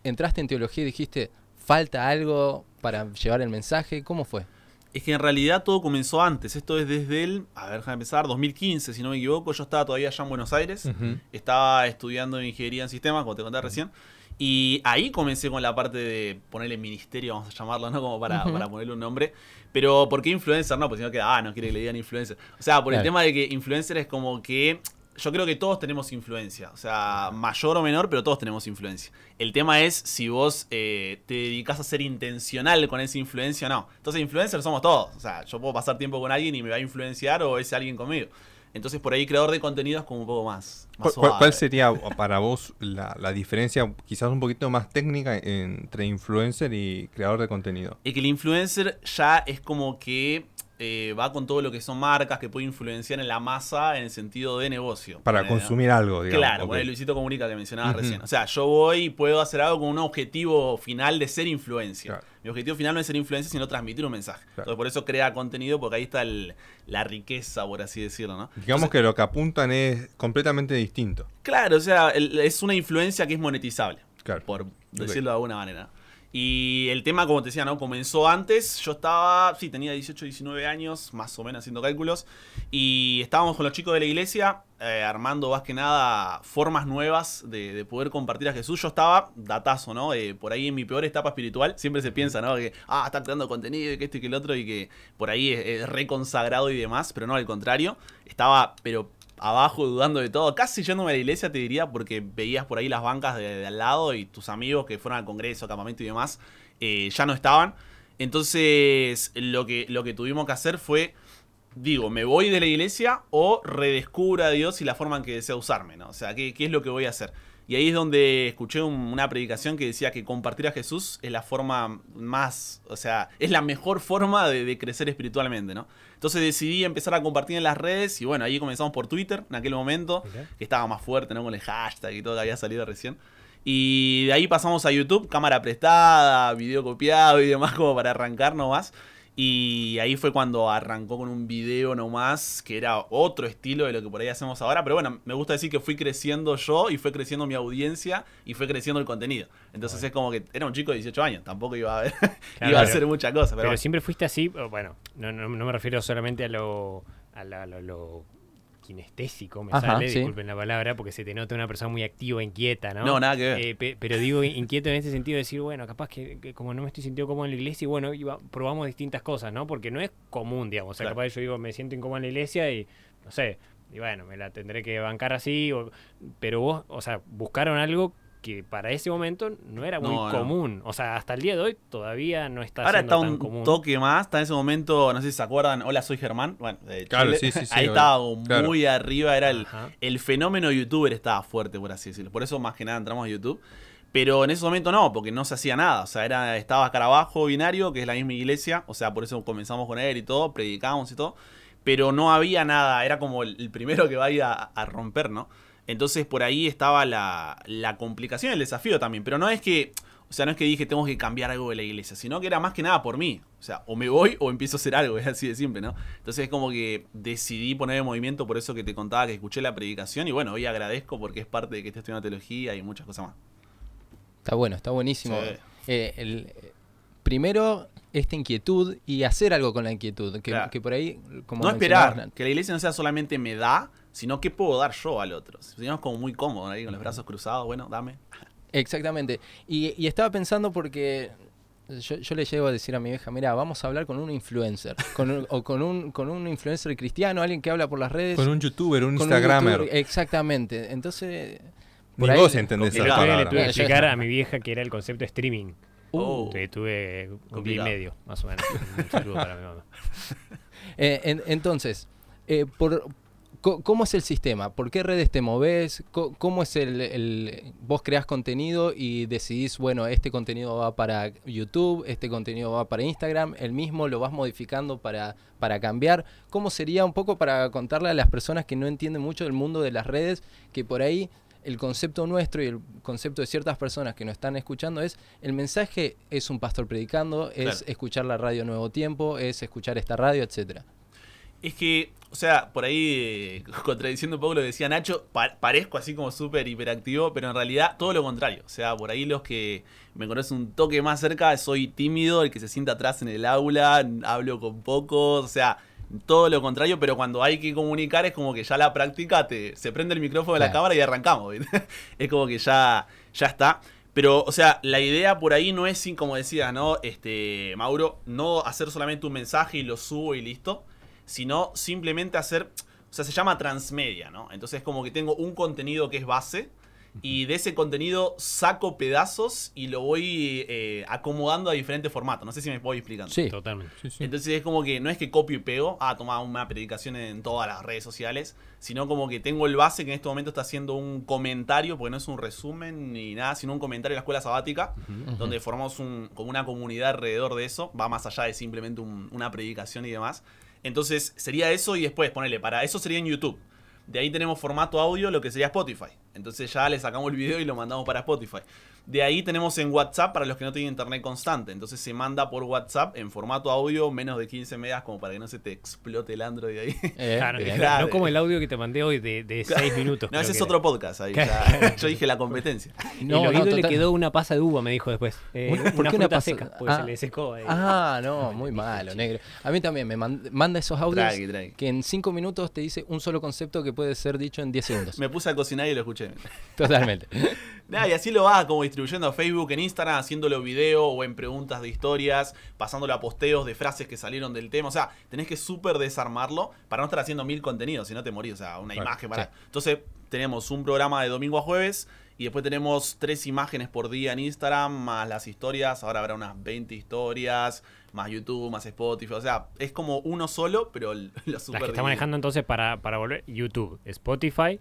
entraste en teología y dijiste, falta algo para llevar el mensaje, ¿cómo fue? Es que en realidad todo comenzó antes. Esto es desde el, a ver, déjame empezar, 2015, si no me equivoco. Yo estaba todavía allá en Buenos Aires. Estaba estudiando ingeniería en sistemas, como te conté recién. Y ahí comencé con la parte de ponerle ministerio, vamos a llamarlo, ¿no? Como para, para ponerle un nombre. Pero ¿por qué influencer? No, pues si no queda, ah, no quiere que le digan influencer. O sea, por el tema de que influencer es como que yo creo que todos tenemos influencia. O sea, mayor o menor, pero todos tenemos influencia. El tema es si vos eh, te dedicas a ser intencional con esa influencia o no. Entonces, influencers somos todos. O sea, yo puedo pasar tiempo con alguien y me va a influenciar o ese alguien conmigo. Entonces, por ahí, creador de contenido es como un poco más. más ¿Cuál, cuál sería para vos la, la diferencia, quizás un poquito más técnica, entre influencer y creador de contenido? Es que el influencer ya es como que eh, va con todo lo que son marcas que puede influenciar en la masa en el sentido de negocio. Para consumir algo, digamos. Claro, ok. bueno, Luisito Comunica que mencionabas recién. O sea, yo voy y puedo hacer algo con un objetivo final de ser influencia. Claro. Mi objetivo final no es ser influencia, sino transmitir un mensaje. Entonces, por eso crea contenido, porque ahí está el- la riqueza, por así decirlo, ¿no? Digamos Entonces, que lo que apuntan es completamente distinto. Claro, o sea, el- es una influencia que es monetizable Claro. por decirlo de alguna manera. Y el tema, como te decía, ¿no? Comenzó antes. Yo estaba, sí, tenía 18, 19 años, más o menos haciendo cálculos. Y estábamos con los chicos de la iglesia, eh, armando más que nada formas nuevas de, de poder compartir a Jesús. Yo estaba datazo, ¿no? Eh, por ahí en mi peor etapa espiritual, siempre se piensa, ¿no? Que, ah, está creando contenido y que esto y que el otro, y que por ahí es, es reconsagrado y demás. Pero no, al contrario. Estaba, pero abajo, dudando de todo. Casi yéndome a la iglesia, te diría, porque veías por ahí las bancas de, al lado y tus amigos que fueron al congreso, campamento y demás, eh, ya no estaban. Entonces, lo que, lo que tuvimos que hacer fue, digo, ¿me voy de la iglesia o redescubro a Dios y la forma en que desea usarme? ¿no? O sea, ¿qué, qué es lo que voy a hacer? Y ahí es donde escuché un- una predicación que decía que compartir a Jesús es la forma más, o sea, es la mejor forma de, de crecer espiritualmente, ¿no? Entonces decidí empezar a compartir en las redes y bueno, ahí comenzamos por Twitter en aquel momento, que estaba más fuerte, ¿no? Con el hashtag y todo que había salido recién. Y de ahí pasamos a YouTube, cámara prestada, video copiado y demás como para arrancar nomás. Y ahí fue cuando arrancó con un video nomás, que era otro estilo de lo que por ahí hacemos ahora. Pero bueno, me gusta decir que fui creciendo yo y fue creciendo mi audiencia y fue creciendo el contenido. Entonces es como que era un chico de 18 años, tampoco iba a, ver, Claro, iba a hacer mucha cosa. Pero, Pero bueno. siempre fuiste así, bueno, no, no, no me refiero solamente a lo, a la- lo, lo kinestésico, me Ajá, sale, sí. disculpen la palabra, porque se te nota una persona muy activa, inquieta, ¿no? No, nada que ver. Eh, pe- pero digo inquieto en ese sentido de decir, bueno, capaz que, que como no me estoy sintiendo cómodo en la iglesia, y bueno, iba, probamos distintas cosas, ¿no? Porque no es común, digamos. O sea, Claro. capaz yo digo, me siento incómodo en la iglesia y, no sé, y bueno, me la tendré que bancar así, o- pero vos, o sea, buscaron algo que para ese momento no era muy No, no. común. O sea, hasta el día de hoy todavía no está Ahora siendo está tan un común. toque más, está en ese momento, no sé si se acuerdan, hola soy Germán, bueno, de Claro, Chile. sí, sí, sí, ahí estaba Claro. muy arriba, era el, Ajá. el fenómeno youtuber estaba fuerte, por así decirlo. Por eso más que nada entramos a YouTube. Pero en ese momento no, porque no se hacía nada. O sea, era, estaba Escarabajo Binario, que es la misma iglesia. O sea, por eso comenzamos con él y todo, predicábamos y todo. Pero no había nada, era como el, el primero que vaya a, a romper, ¿no? Entonces por ahí estaba la, la complicación, el desafío también. Pero no es que, o sea, no es que dije tengo que cambiar algo de la iglesia, sino que era más que nada por mí. O sea, o me voy o empiezo a hacer algo, es así de simple, ¿no? Entonces es como que decidí poner en movimiento, por eso que te contaba que escuché la predicación. Y bueno, hoy agradezco porque es parte de que esté estudiando teología y muchas cosas más. Está bueno, está buenísimo. Sí. Eh, el- primero, esta inquietud y hacer algo con la inquietud. Que, Claro. que por ahí, como no esperar que la iglesia no sea solamente me da, sino que puedo dar yo al otro. Si no es como muy cómodo ahí con los brazos cruzados, bueno, dame. Exactamente. Y, y estaba pensando porque yo, yo le llego a decir a mi vieja, mira, vamos a hablar con un influencer, con un- o con un, con un influencer cristiano, alguien que habla por las redes. Con un youtuber, un Instagramer. youtuber, exactamente. Entonces, Ni por ahí- vos entendés esa. Yo le palabra. tuve que explicar a mi vieja que era el concepto de streaming. Oh. Tuve, tuve un día y medio, más o menos. Un saludo para mi mamá. Eh, en- entonces, eh, por, ¿cómo es el sistema? ¿Por qué redes te moves? ¿Cómo es el, el- Vos creás contenido y decidís, bueno, este contenido va para YouTube, este contenido va para Instagram, el mismo lo vas modificando para, para cambiar. ¿Cómo sería un poco para contarle a las personas que no entienden mucho del mundo de las redes, que por ahí el concepto nuestro y el concepto de ciertas personas que nos están escuchando es el mensaje es un pastor predicando, es Claro. escuchar la radio Nuevo Tiempo, es escuchar esta radio, etcétera. Es que, o sea, por ahí, eh, contradiciendo un poco lo que decía Nacho, pa- parezco así como súper hiperactivo, pero en realidad todo lo contrario. O sea, por ahí los que me conocen un toque más cerca, soy tímido, el que se sienta atrás en el aula, hablo con pocos, o sea, todo lo contrario, pero cuando hay que comunicar es como que ya la práctica te, se prende el micrófono de la Claro. cámara y arrancamos. es como que ya, ya está. Pero, o sea, la idea por ahí no es, sin, como decías, ¿no? Este, Mauro, no hacer solamente un mensaje y lo subo y listo, sino simplemente hacer, o sea, se llama transmedia, ¿no? Entonces como que tengo un contenido que es base y de ese contenido saco pedazos y lo voy eh, acomodando a diferentes formatos. No sé si me puedo ir explicando. Sí. Totalmente. Sí, sí. Entonces es como que no es que copio y pego, ah, toma una predicación en todas las redes sociales, sino como que tengo el base que en este momento está haciendo un comentario, porque no es un resumen ni nada, sino un comentario de la escuela sabática, donde formamos un, como una comunidad alrededor de eso, va más allá de simplemente un- una predicación y demás. Entonces sería eso y después ponerle, para eso sería en YouTube. De ahí tenemos formato audio, lo que sería Spotify. Entonces ya le sacamos el video y lo mandamos para Spotify. De ahí tenemos en WhatsApp para los que no tienen internet constante. Entonces se manda por WhatsApp en formato audio menos de 15 megas como para que no se te explote el Android ahí. Eh, Claro, claro. no como el audio que te mandé hoy de, de 6 minutos. No, ese es era. otro podcast ahí. ya. yo dije la competencia. No, el no, oído le quedó una pasa de uva, me dijo después. Eh, ¿Por qué una una pasa- seca, porque Ah. se le secó ahí. Ah, no, muy malo, negro. A mí también me mand- manda esos audios que en 5 minutos te dice un solo concepto que puede ser dicho en 10 segundos. Me puse a cocinar y lo escuché. Totalmente. Nada, y así lo vas como distribuyendo a Facebook, en Instagram, haciéndolo video o en preguntas de historias, pasándolo a posteos de frases que salieron del tema. O sea, tenés que súper desarmarlo para no estar haciendo mil contenidos, si no te morís. O sea, una Claro, imagen para. sí. Entonces, tenemos un programa de domingo a jueves y después tenemos tres imágenes por día en Instagram, más las historias. Ahora habrá unas 20 historias, más YouTube, más Spotify. O sea, es como uno solo, pero lo Las super que está manejando entonces para, para volver YouTube, Spotify,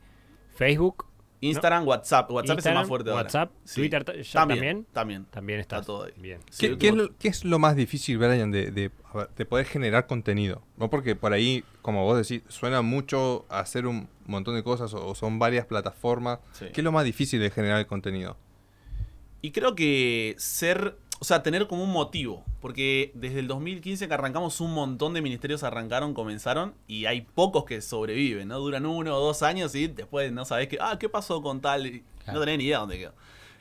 Facebook, Instagram, WhatsApp. WhatsApp es el más fuerte ahora. WhatsApp, Sí. Twitter también. también. También. también está, todo ahí. Bien. Sí, ¿Qué, qué es lo, qué es lo más difícil, Brian, de, poder generar contenido? ¿No? Porque por ahí, como vos decís, suena mucho hacer un montón de cosas o, o son varias plataformas. Sí. ¿Qué es lo más difícil de generar el contenido? Y creo que ser, o sea, tener como un motivo, porque desde el 2015 que arrancamos un montón de ministerios arrancaron, comenzaron y hay pocos que sobreviven, ¿no? Duran uno o dos años y después no sabés qué, ah, ¿qué pasó con tal? Y Claro. No tenés ni idea dónde quedó.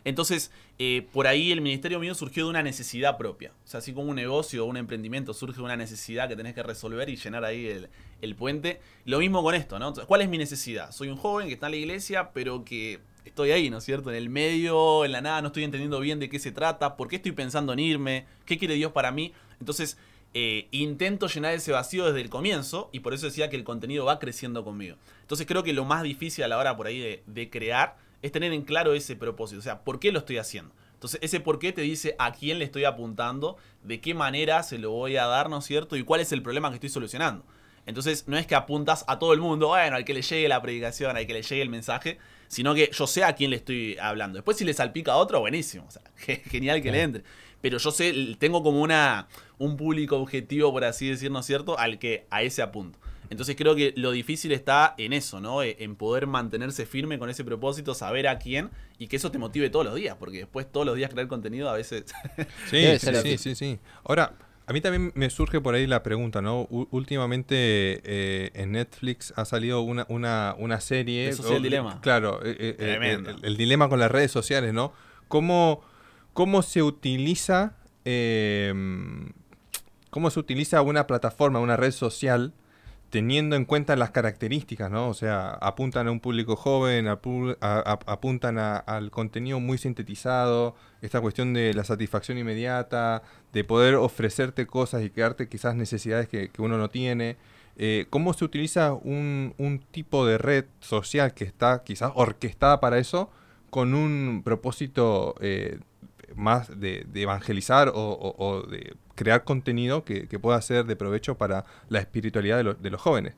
Entonces, eh, por ahí el ministerio mío surgió de una necesidad propia. O sea, así como un negocio o un emprendimiento surge de una necesidad que tenés que resolver y llenar ahí el, el puente. Lo mismo con esto, ¿no? Entonces, ¿Cuál es mi necesidad? Soy un joven que está en la iglesia, pero que estoy ahí, ¿no es cierto? En el medio, en la nada, no estoy entendiendo bien de qué se trata, por qué estoy pensando en irme, qué quiere Dios para mí. Entonces, eh, intento llenar ese vacío desde el comienzo y por eso decía que el contenido va creciendo conmigo. Entonces creo que lo más difícil a la hora por ahí de, de crear es tener en claro ese propósito, o sea, ¿por qué lo estoy haciendo? Entonces ese por qué te dice a quién le estoy apuntando, de qué manera se lo voy a dar, ¿no es cierto? Y cuál es el problema que estoy solucionando. Entonces no es que apuntas a todo el mundo, bueno, al que le llegue la predicación, al que le llegue el mensaje, sino que yo sé a quién le estoy hablando. Después si le salpica a otro, buenísimo, o sea, ge- genial que le entre. Pero yo sé, tengo como una un público objetivo, por así decir, ¿no es cierto?, al que a ese apunto. Entonces creo que lo difícil está en eso, ¿no? E- En poder mantenerse firme con ese propósito, saber a quién y que eso te motive todos los días, porque después todos los días crear contenido a veces... Sí, sí, sí, sí, sí. Ahora, a mí también me surge por ahí la pregunta, ¿no? U- últimamente eh, en Netflix ha salido una, una, una serie... El Social o- Dilema. Claro, eh, eh, Tremendo. el, el dilema con las redes sociales, ¿no? ¿Cómo, cómo se utiliza... eh, cómo se utiliza una plataforma, una red social teniendo en cuenta las características, ¿no? O sea, apuntan a un público joven, apuntan a- al contenido muy sintetizado, esta cuestión de la satisfacción inmediata, de poder ofrecerte cosas y crearte quizás necesidades que, que uno no tiene. Eh, ¿Cómo se utiliza un, un tipo de red social que está quizás orquestada para eso con un propósito eh, más de, de evangelizar o, o- o de crear contenido que, pueda ser de provecho para la espiritualidad de, los- de los jóvenes.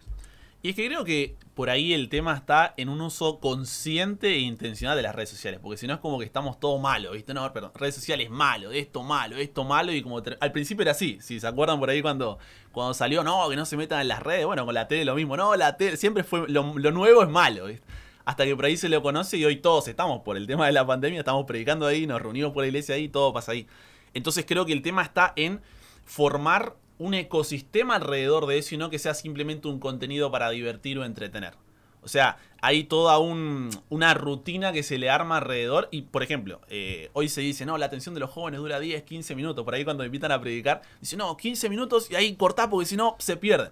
Y es que creo que por ahí el tema está en un uso consciente e intencional de las redes sociales. Porque si no es como que estamos todo malo, ¿viste? No, perdón, redes sociales malo, esto malo, esto malo. Y como al principio era así. Si se acuerdan por ahí cuando, cuando salió, no, que no se metan en las redes. Bueno, con la tele lo mismo. No, la tele siempre fue. Lo, lo nuevo es malo, ¿viste? Hasta que por ahí se lo conoce y hoy todos estamos por el tema de la pandemia, estamos predicando ahí, nos reunimos por la iglesia ahí, todo pasa ahí. Entonces creo que el tema está en formar un ecosistema alrededor de eso y no que sea simplemente un contenido para divertir o entretener. O sea, hay toda un- una rutina que se le arma alrededor y, por ejemplo, eh, hoy se dice, no, la atención de los jóvenes dura 10, 15 minutos. Por ahí cuando me invitan a predicar, dicen, no, 15 minutos y ahí cortá porque si no se pierden.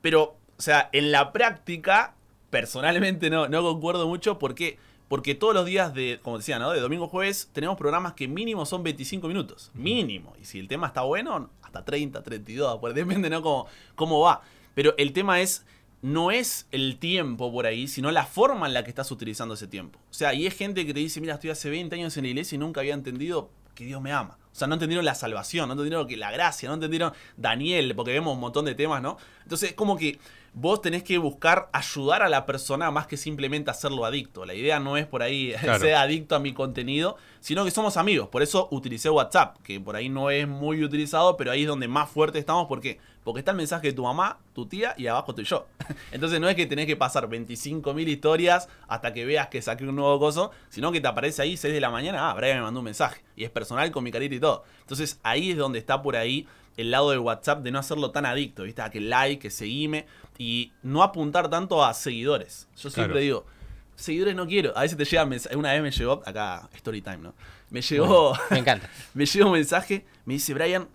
Pero, o sea, en la práctica, personalmente no, no concuerdo mucho porque... Porque todos los días de, como decía, ¿no? De domingo a jueves tenemos programas que mínimo son 25 minutos. Mínimo. Y si el tema está bueno, hasta 30, 32. Pues depende, ¿no? Cómo, cómo va. Pero el tema es, no es el tiempo por ahí, sino la forma en la que estás utilizando ese tiempo. O sea, y es gente que te dice, mira, estoy hace 20 años en la iglesia y nunca había entendido que Dios me ama. O sea, no entendieron la salvación, no entendieron que la gracia, no entendieron Daniel, porque vemos un montón de temas, ¿no? Entonces, es como que vos tenés que buscar ayudar a la persona más que simplemente hacerlo adicto. La idea no es por ahí Claro. ser adicto a mi contenido, sino que somos amigos. Por eso utilicé WhatsApp, que por ahí no es muy utilizado, pero ahí es donde más fuerte estamos. ¿Por qué? Porque está el mensaje de tu mamá, tu tía y abajo estoy yo. Entonces no es que tenés que pasar 25.000 historias hasta que veas que saqué un nuevo coso, sino que te aparece ahí 6 de la mañana, ah, Brian me mandó un mensaje. Y es personal con mi carita y todo. Entonces ahí es donde está por ahí el lado de WhatsApp de no hacerlo tan adicto, ¿viste? A que like, que seguime y no apuntar tanto a seguidores. Yo siempre Claro. digo, seguidores no quiero. A veces te llega mensaje, una vez me llegó, acá, story time, ¿no? Me llegó, Me encanta. me llega un mensaje, me dice, Brian,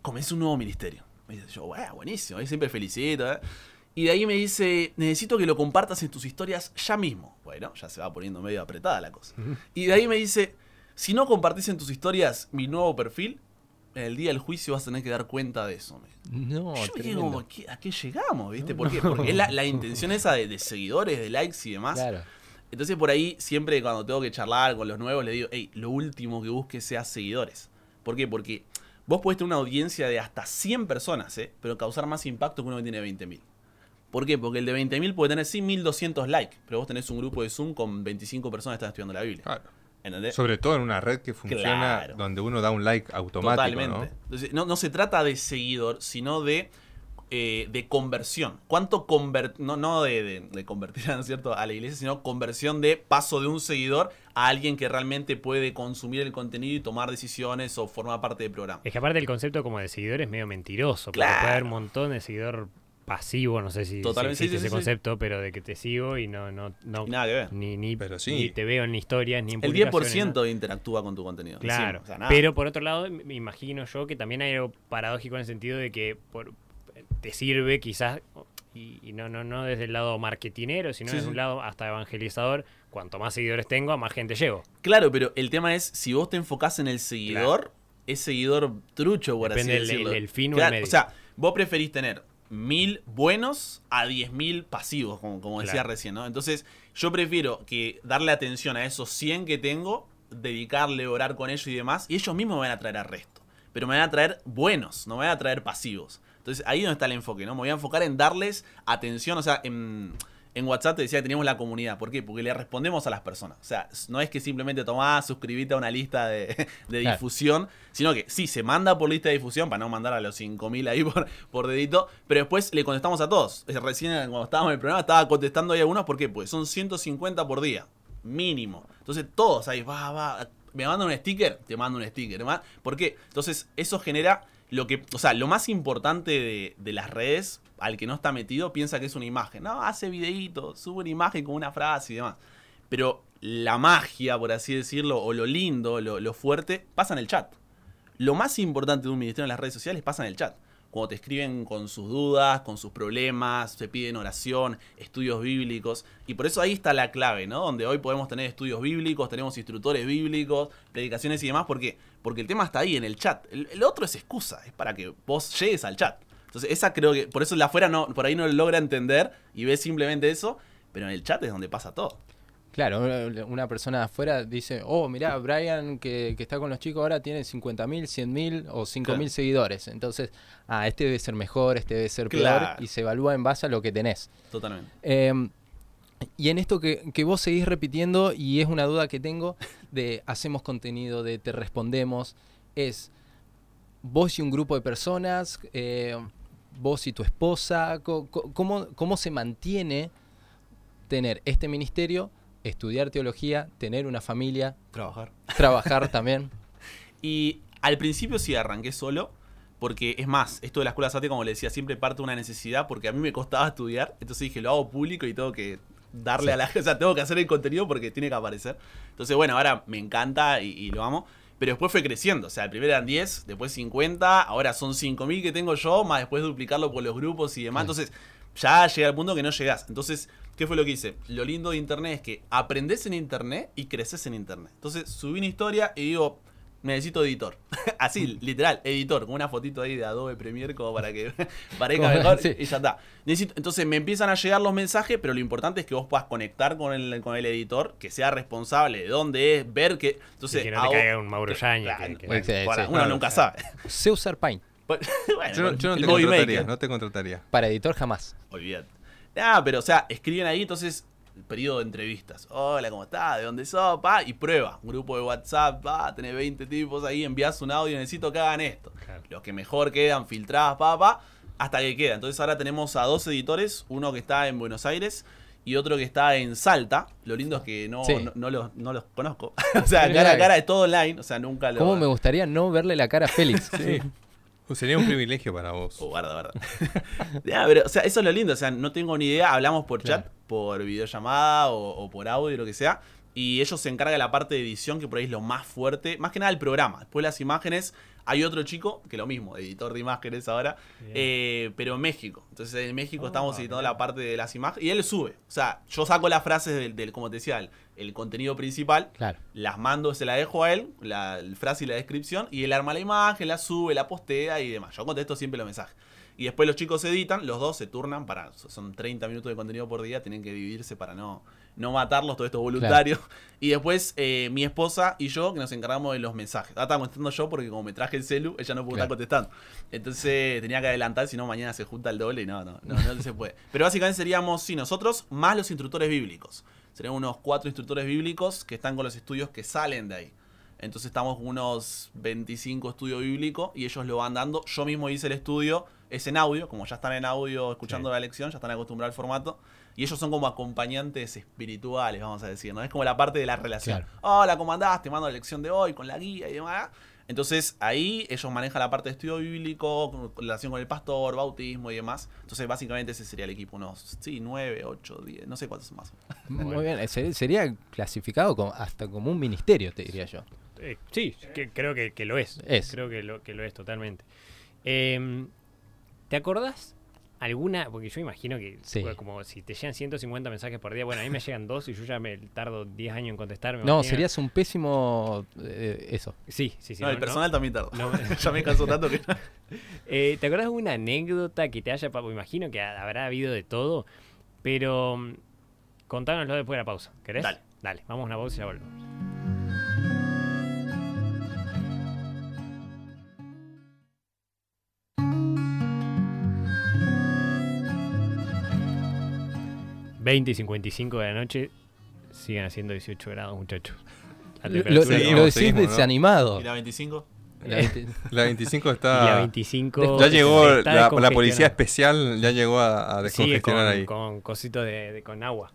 comienza un nuevo ministerio. Me dice, yo, bueno, buenísimo, ahí siempre felicito, ¿eh? Y de ahí me dice, necesito que lo compartas en tus historias ya mismo. Bueno, ya se va poniendo medio apretada la cosa. Y de ahí me dice, si no compartís en tus historias mi nuevo perfil, en el día del juicio vas a tener que dar cuenta de eso. No, Yo me quedé como, ¿qué- ¿a qué llegamos? ¿Viste? ¿Por qué? Porque es la, la intención esa de, de seguidores, de likes y demás. Claro. Entonces por ahí siempre cuando tengo que charlar con los nuevos le digo, hey, lo último que busques sea seguidores. ¿Por qué? Porque vos podés tener una audiencia de hasta 100 personas, ¿eh? pero causar más impacto que uno que tiene 20.000. ¿Por qué? Porque el de 20.000 puede tener sí 1.200 likes, pero vos tenés un grupo de Zoom con 25 personas que están estudiando la Biblia. Claro. ¿Entendés? Sobre todo en una red que funciona Claro. donde uno da un like automático, Totalmente. ¿no? Entonces, no, no se trata de seguidor, sino de, eh, de conversión. ¿Cuánto conver no, no de, de- de convertir ¿no es cierto? a la iglesia, sino conversión de paso de un seguidor a alguien que realmente puede consumir el contenido y tomar decisiones o formar parte del programa? Es que aparte el concepto como de seguidor es medio mentiroso. Porque Claro. puede haber un montón de seguidor pasivo, no sé si, Totalmente, existe sí, ese sí, sí. concepto, pero de que te sigo y no, no, no Y nada que ver. ni, ni, Pero sí. ni te veo en historias, ni en El publicaciones, 10% nada. interactúa con tu contenido. Claro, o sea, nada. pero por otro lado, me imagino yo que también hay algo paradójico en el sentido de que por, te sirve quizás, y, y no, no, no desde el lado marketinero, sino Sí, desde sí. un lado hasta evangelizador, cuanto más seguidores tengo, a más gente llego. Claro, pero el tema es, si vos te enfocás en el seguidor, es seguidor trucho, por Depende así del- decirlo. el fin o el medio. O sea, vos preferís tener mil buenos a diez mil pasivos, como, como decía Claro. recién, ¿no? Entonces, yo prefiero que darle atención a esos 100 que tengo, dedicarle, orar con ellos y demás, y ellos mismos me van a traer al resto. Pero me van a traer buenos, no me van a traer pasivos. Entonces, ahí es donde está el enfoque, ¿no? Me voy a enfocar en darles atención, o sea, en... En WhatsApp te decía que teníamos la comunidad. ¿Por qué? Porque le respondemos a las personas. O sea, no es que simplemente tomás, suscribite a una lista de, de Claro. difusión, sino que sí, se manda por lista de difusión, para no mandar a los 5.000 ahí por, por dedito, pero después le contestamos a todos. Eh, Recién cuando estábamos en el programa estaba contestando ahí a algunos, ¿por qué? Porque son 150 por día, mínimo. Entonces todos ahí, va, va, me mandan un sticker, te mando un sticker. ¿ma? ¿Por qué? Entonces eso genera lo que, o sea, lo más importante de, las redes, al que no está metido, piensa que es una imagen. No, hace videíto, sube una imagen con una frase y demás. Pero la magia, por así decirlo, o lo lindo, lo, lo fuerte, pasa en el chat. Lo más importante de un ministerio en las redes sociales pasa en el chat. Cuando te escriben con sus dudas, con sus problemas, te piden oración, estudios bíblicos. Y por eso ahí está la clave, ¿no? Donde hoy podemos tener estudios bíblicos, tenemos instructores bíblicos, predicaciones y demás. ¿Por qué? Porque el tema está ahí, en el chat. El, el otro es excusa, es para que vos llegues al chat. Entonces, esa creo que, por eso la afuera no, por ahí no lo logra entender y ve simplemente eso, pero en el chat es donde pasa todo. Claro, una- una persona de afuera dice, oh, mirá, Brian que, que está con los chicos ahora tiene 50.000, 100.000 o 5.000 Claro. seguidores. Entonces, ah, este debe ser mejor, este debe ser Claro. peor y se evalúa en base a lo que tenés. Totalmente. Eh, y en esto que, que vos seguís repitiendo, y es una duda que tengo, de hacemos contenido, de te respondemos, es vos y un grupo de personas, eh, vos y tu esposa, ¿cómo, ¿cómo se mantiene tener este ministerio, estudiar teología, tener una familia, Trabajar. trabajar también? Y al principio sí arranqué solo, porque es más, esto de la escuela SATE, como le decía, siempre parte de una necesidad, porque a mí me costaba estudiar, entonces dije, lo hago público y tengo que darle a la gente, o sea, tengo que hacer el contenido porque tiene que aparecer. Entonces, bueno, ahora me encanta y, y lo amo. Pero después fue creciendo, o sea, primero eran 10, después 50, ahora son 5000 que tengo yo, más después duplicarlo por los grupos y demás. Entonces, ya llega al punto que no llegás. Entonces, ¿qué fue lo que hice? Lo lindo de internet es que aprendés en internet y creces en internet. Entonces, subí una historia y digo, necesito editor. Así, literal, editor, con una fotito ahí de Adobe Premiere como para que parezca mejor sí. y ya está. Necesito, entonces me empiezan a llegar los mensajes, pero lo importante es que vos puedas conectar con el, con el editor, que sea responsable de dónde es, ver que... Entonces, Y que no te caiga un Mauro que- que- sí. uno Claro. nunca sabe. Sé usar Paint. bueno, Yo, no- yo no el te contrataría, Maker. no te contrataría. Para editor jamás. Olvídate. Ah, pero o sea, escriben ahí, entonces, periodo de entrevistas. Hola, ¿cómo estás? ¿De dónde sos? Pa, y prueba. Un grupo de WhatsApp, pa, tenés 20 tipos ahí, envías un audio, necesito que hagan esto. Claro. Los que mejor quedan filtradas, pa, pa, hasta que queda. Entonces ahora tenemos a dos editores, uno que está en Buenos Aires y otro que está en Salta. Lo lindo es que no, Sí. no, no los, no los conozco. o sea, cara a cara es todo online, o sea, nunca lo... ¿Cómo me gustaría no verle la cara a Félix? Sí. Sería un privilegio para vos. Oh, guarda, guarda. Ya, pero, o sea, eso es lo lindo. O sea, no tengo ni idea. Hablamos por Claro. chat, por videollamada o, o por audio, lo que sea. Y ellos se encargan de la parte de edición, que por ahí es lo más fuerte. Más que nada el programa. Después las imágenes. Hay otro chico, que lo mismo, editor de imágenes ahora, eh, pero en México. Entonces en México Ah, estamos editando la parte de las imágenes. Y él sube. O sea, yo saco las frases del, del como te decía, el, el contenido principal Claro. las mando, se la dejo a él, la, el frase y la descripción, y él arma la imagen, la sube, la postea y demás. Yo contesto siempre los mensajes. Y después los chicos editan, los dos se turnan para. Son 30 minutos de contenido por día, tienen que dividirse para no, no matarlos, todo esto es voluntario. Y después eh, mi esposa y yo, que nos encargamos de los mensajes. Ahora estaba contestando yo porque como me traje el celu, ella no pudo Claro. estar contestando. Entonces tenía que adelantar, si no mañana se junta el doble y no, no, no, no se puede. Pero básicamente seríamos, sí, nosotros más los instructores bíblicos. Serían unos cuatro instructores bíblicos que están con los estudios que salen de ahí. Entonces estamos con unos 25 estudios bíblicos y ellos lo van dando. Yo mismo hice el estudio, es en audio, como ya están en audio escuchando Sí. la lección, ya están acostumbrados al formato. Y ellos son como acompañantes espirituales, vamos a decir, ¿no? Es como la parte de la relación. Claro. Hola, ¿cómo andás? Te mando la lección de hoy con la guía y demás. Entonces ahí ellos manejan la parte de estudio bíblico, con relación con el pastor, bautismo y demás. Entonces básicamente ese sería el equipo, unos, sí, 9, 8, 10, no sé cuántos más. Muy bien. Ser- Sería clasificado como- hasta como un ministerio, te diría yo. Eh, sí, que, creo que, que lo es. Es. Creo que lo, que lo es totalmente. Em, ¿Te acordás alguna? Porque yo imagino que Sí. como si te llegan 150 mensajes por día, bueno, a mí me llegan dos y yo ya me tardo 10 años en contestar. me No, imagino. serías un pésimo... eh, eso. Sí, sí, sí. no, no- el personal también tarda. no- ya me cansó tanto que... Eh, ¿Te acuerdas de una anécdota que te haya pasado? Imagino que ha- habrá habido de todo, pero mm, contánoslo después de la pausa. ¿Querés? Dale. Dale, vamos a una pausa y ya volvemos. ...20 y 55 de la noche... ...siguen haciendo 18 grados, muchachos. La Lo, temperatura lo- Seguimos, lo decís seguimos, ¿no? desanimado. ¿Y la 25? La gente- La 25 y está. la 25... Ya llegó la, la policía especial, ya llegó a, a Sí, descongestionar con, ahí. con cositos de, de- con agua.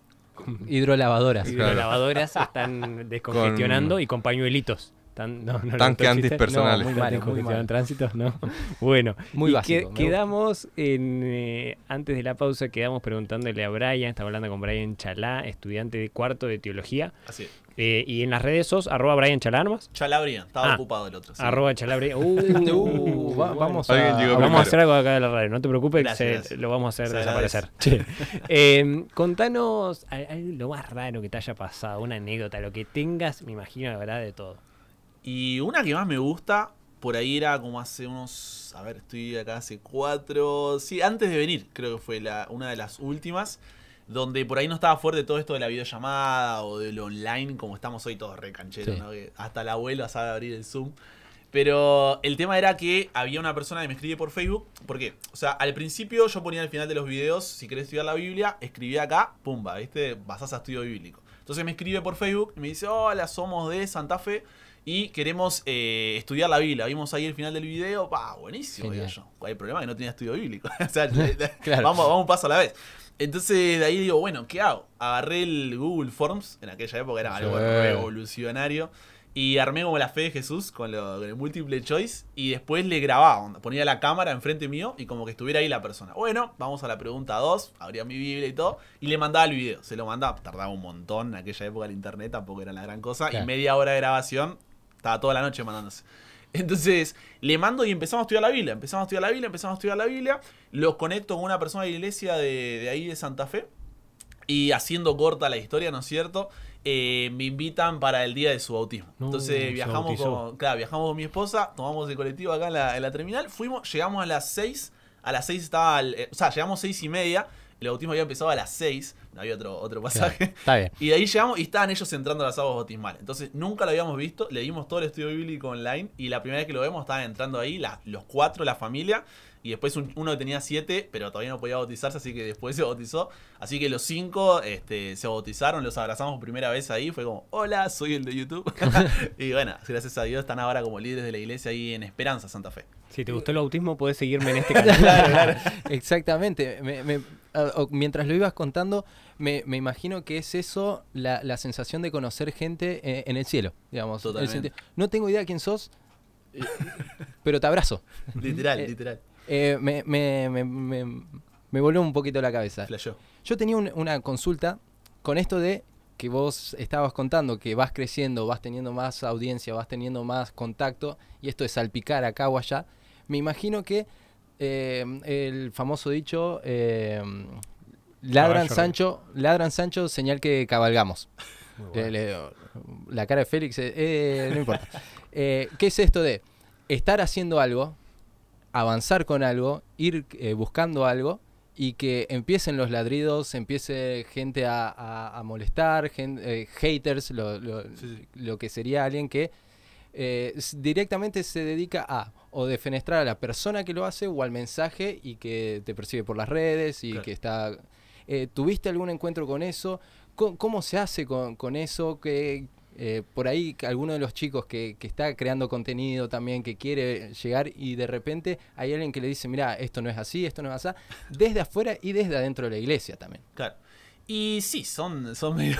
Hidrolavadoras. Y Claro. las lavadoras están descongestionando y con pañuelitos. Están, no, no, Tanque no, antipersonales. No, muy ¿Están mal, muy tránsitos? No. Bueno, Muy y básico, que- quedamos en. eh, antes de la pausa, quedamos preguntándole a Brian. Estaba hablando con Brian Chalá, estudiante de cuarto de teología. Así es. Eh, y en las redes sos arroba Brian Chalá nomás. Abrían, estaba Ah. ocupado el otro. sí. Arroba Chalá. Uh, Uh, va- vamos a... Vamos a hacer algo acá de la radio, no te preocupes, Gracias, se- gracias. lo vamos a hacer desaparecer. Che. Eh, contanos lo más raro que te haya pasado, una anécdota, lo que tengas, me imagino, la verdad, de todo. Y una que más me gusta, por ahí era como hace unos. A ver, estoy acá hace cuatro. Sí, antes de venir, creo que fue la, una de las últimas. Donde por ahí no estaba fuerte todo esto de la videollamada o del online, como estamos hoy todos recancheros, Sí. ¿no? Que hasta el abuelo sabe abrir el Zoom. Pero el tema era que había una persona que me escribe por Facebook. ¿Por qué? O sea, al principio yo ponía al final de los videos, si querés estudiar la Biblia, escribía acá, pumba, ¿viste? Basás a estudio bíblico. Entonces me escribe por Facebook y me dice, hola, somos de Santa Fe y queremos eh, estudiar la Biblia. Vimos ahí el final del video, pa, buenísimo, digo yo. El problema es que no tenía estudio bíblico. o sea, Claro. vamos, vamos un paso a la vez. Entonces de ahí digo, bueno, ¿qué hago? Agarré el Google Forms, en aquella época era algo Sí. revolucionario. Y armé como la fe de Jesús con, lo, con el múltiple choice. Y después le grababa. Ponía la cámara enfrente mío y como que estuviera ahí la persona. Bueno, vamos a la pregunta 2. Abría mi Biblia y todo. Y le mandaba el video. Se lo mandaba. Tardaba un montón. En aquella época el internet tampoco era la gran cosa. Claro. Y media hora de grabación. Estaba toda la noche mandándose. Entonces, le mando y empezamos a estudiar la Biblia. Empezamos a estudiar la Biblia, empezamos a estudiar la Biblia. Los conecto con una persona de la iglesia de, de ahí de Santa Fe. Y haciendo corta la historia, ¿no es cierto? eh, me invitan para el día de su bautismo. No, Entonces viajamos con, claro, viajamos con mi esposa, tomamos el colectivo acá en la, en la terminal, fuimos, llegamos a las 6, a las 6 estaba, el- eh, o sea, llegamos 6 y media, el bautismo había empezado a las 6, no había otro, otro pasaje. Está bien. Y de ahí llegamos y estaban ellos entrando a las aguas bautismales. Entonces nunca lo habíamos visto, leímos todo el estudio bíblico online y la primera vez que lo vemos estaban entrando ahí la- los cuatro, la familia. Y después un- uno que tenía siete, pero todavía no podía bautizarse, así que después se bautizó. Así que los cinco este, se bautizaron, los abrazamos por primera vez ahí. Fue como, hola, soy el de YouTube. y bueno, gracias a Dios están ahora como líderes de la iglesia ahí en Esperanza, Santa Fe. Si te gustó el bautismo, puedes seguirme en este canal. Exactamente. Me- me- ah, mientras lo ibas contando, me, me imagino que es eso la, la sensación de conocer gente eh, en el cielo, digamos. Totalmente. no tengo idea quién sos, pero te abrazo. Literal, Eh, literal. Eh, me, me, me, me- me voló un poquito la cabeza. Flashó. Yo tenía un- una consulta con esto de que vos estabas contando, que vas creciendo, vas teniendo más audiencia, vas teniendo más contacto, y esto de salpicar acá o allá. Me imagino que eh, el famoso dicho, eh, ladran Caballo Sancho, ladran Sancho, señal que cabalgamos. Muy bueno. Le- le- la cara de Félix, eh, eh, no importa. ¿Qué es esto de estar haciendo algo, avanzar con algo, ir buscando algo y que empiecen los ladridos, empiece gente a, a- a molestar, eh, haters, lo, lo- Sí, lo que sería alguien que eh, directamente se dedica a o defenestrar a la persona que lo hace o al mensaje y que te percibe por las redes y Claro. que está... eh, ¿Tuviste algún encuentro con eso? ¿Cómo, cómo se hace con, con eso? Que eh, por ahí alguno de los chicos que, que está creando contenido también, que quiere llegar y de repente hay alguien que le dice, mira, esto no es así, esto no es así, desde afuera y desde adentro de la iglesia también. Claro. Y sí, son, son medio,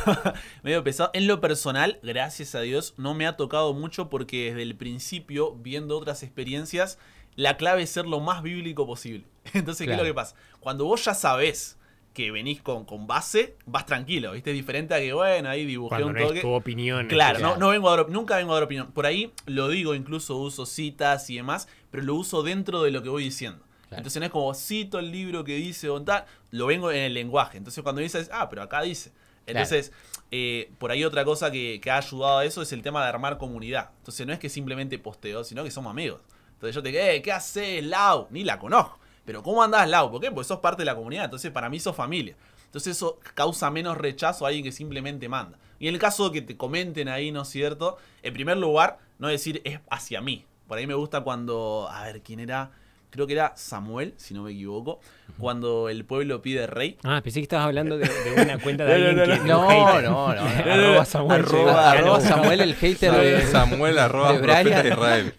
medio pesados. En lo personal, gracias a Dios, no me ha tocado mucho porque desde el principio, viendo otras experiencias, la clave es ser lo más bíblico posible. Entonces, ¿qué es lo que pasa? Cuando vos ya sabés que venís con, con base, vas tranquilo, ¿viste? Es diferente a que, bueno, ahí dibujé Cuando un no es toque. tu opinión. Claro, no, no vengo a dar, nunca vengo a dar opinión. Por ahí lo digo, incluso uso citas y demás, pero lo uso dentro de lo que voy diciendo. Entonces no es como cito el libro que dice o tal, lo vengo en el lenguaje. Entonces cuando dices, ah, pero acá dice. Entonces, eh, por ahí otra cosa que, que ha ayudado a eso es el tema de armar comunidad. Entonces no es que simplemente posteo, sino que somos amigos. Entonces yo te digo, eh, ¿qué haces, Lau? Ni la conozco. Pero ¿cómo andás, Lau? ¿Por qué? Porque sos parte de la comunidad. Entonces para mí sos familia. Entonces eso causa menos rechazo a alguien que simplemente manda. Y en el caso de que te comenten ahí, ¿no es cierto? En primer lugar, no decir es hacia mí. Por ahí me gusta cuando, a ver, ¿quién era? Creo que era Samuel, si no me equivoco. Cuando el pueblo pide rey. Ah, pensé que estabas hablando de, de una cuenta de No, no, alguien no, que no. hater. No, no, no. Arroba Samuel. Arroba- Arroba Samuel el hater de... Samuel arroba de profeta Brian. de Israel.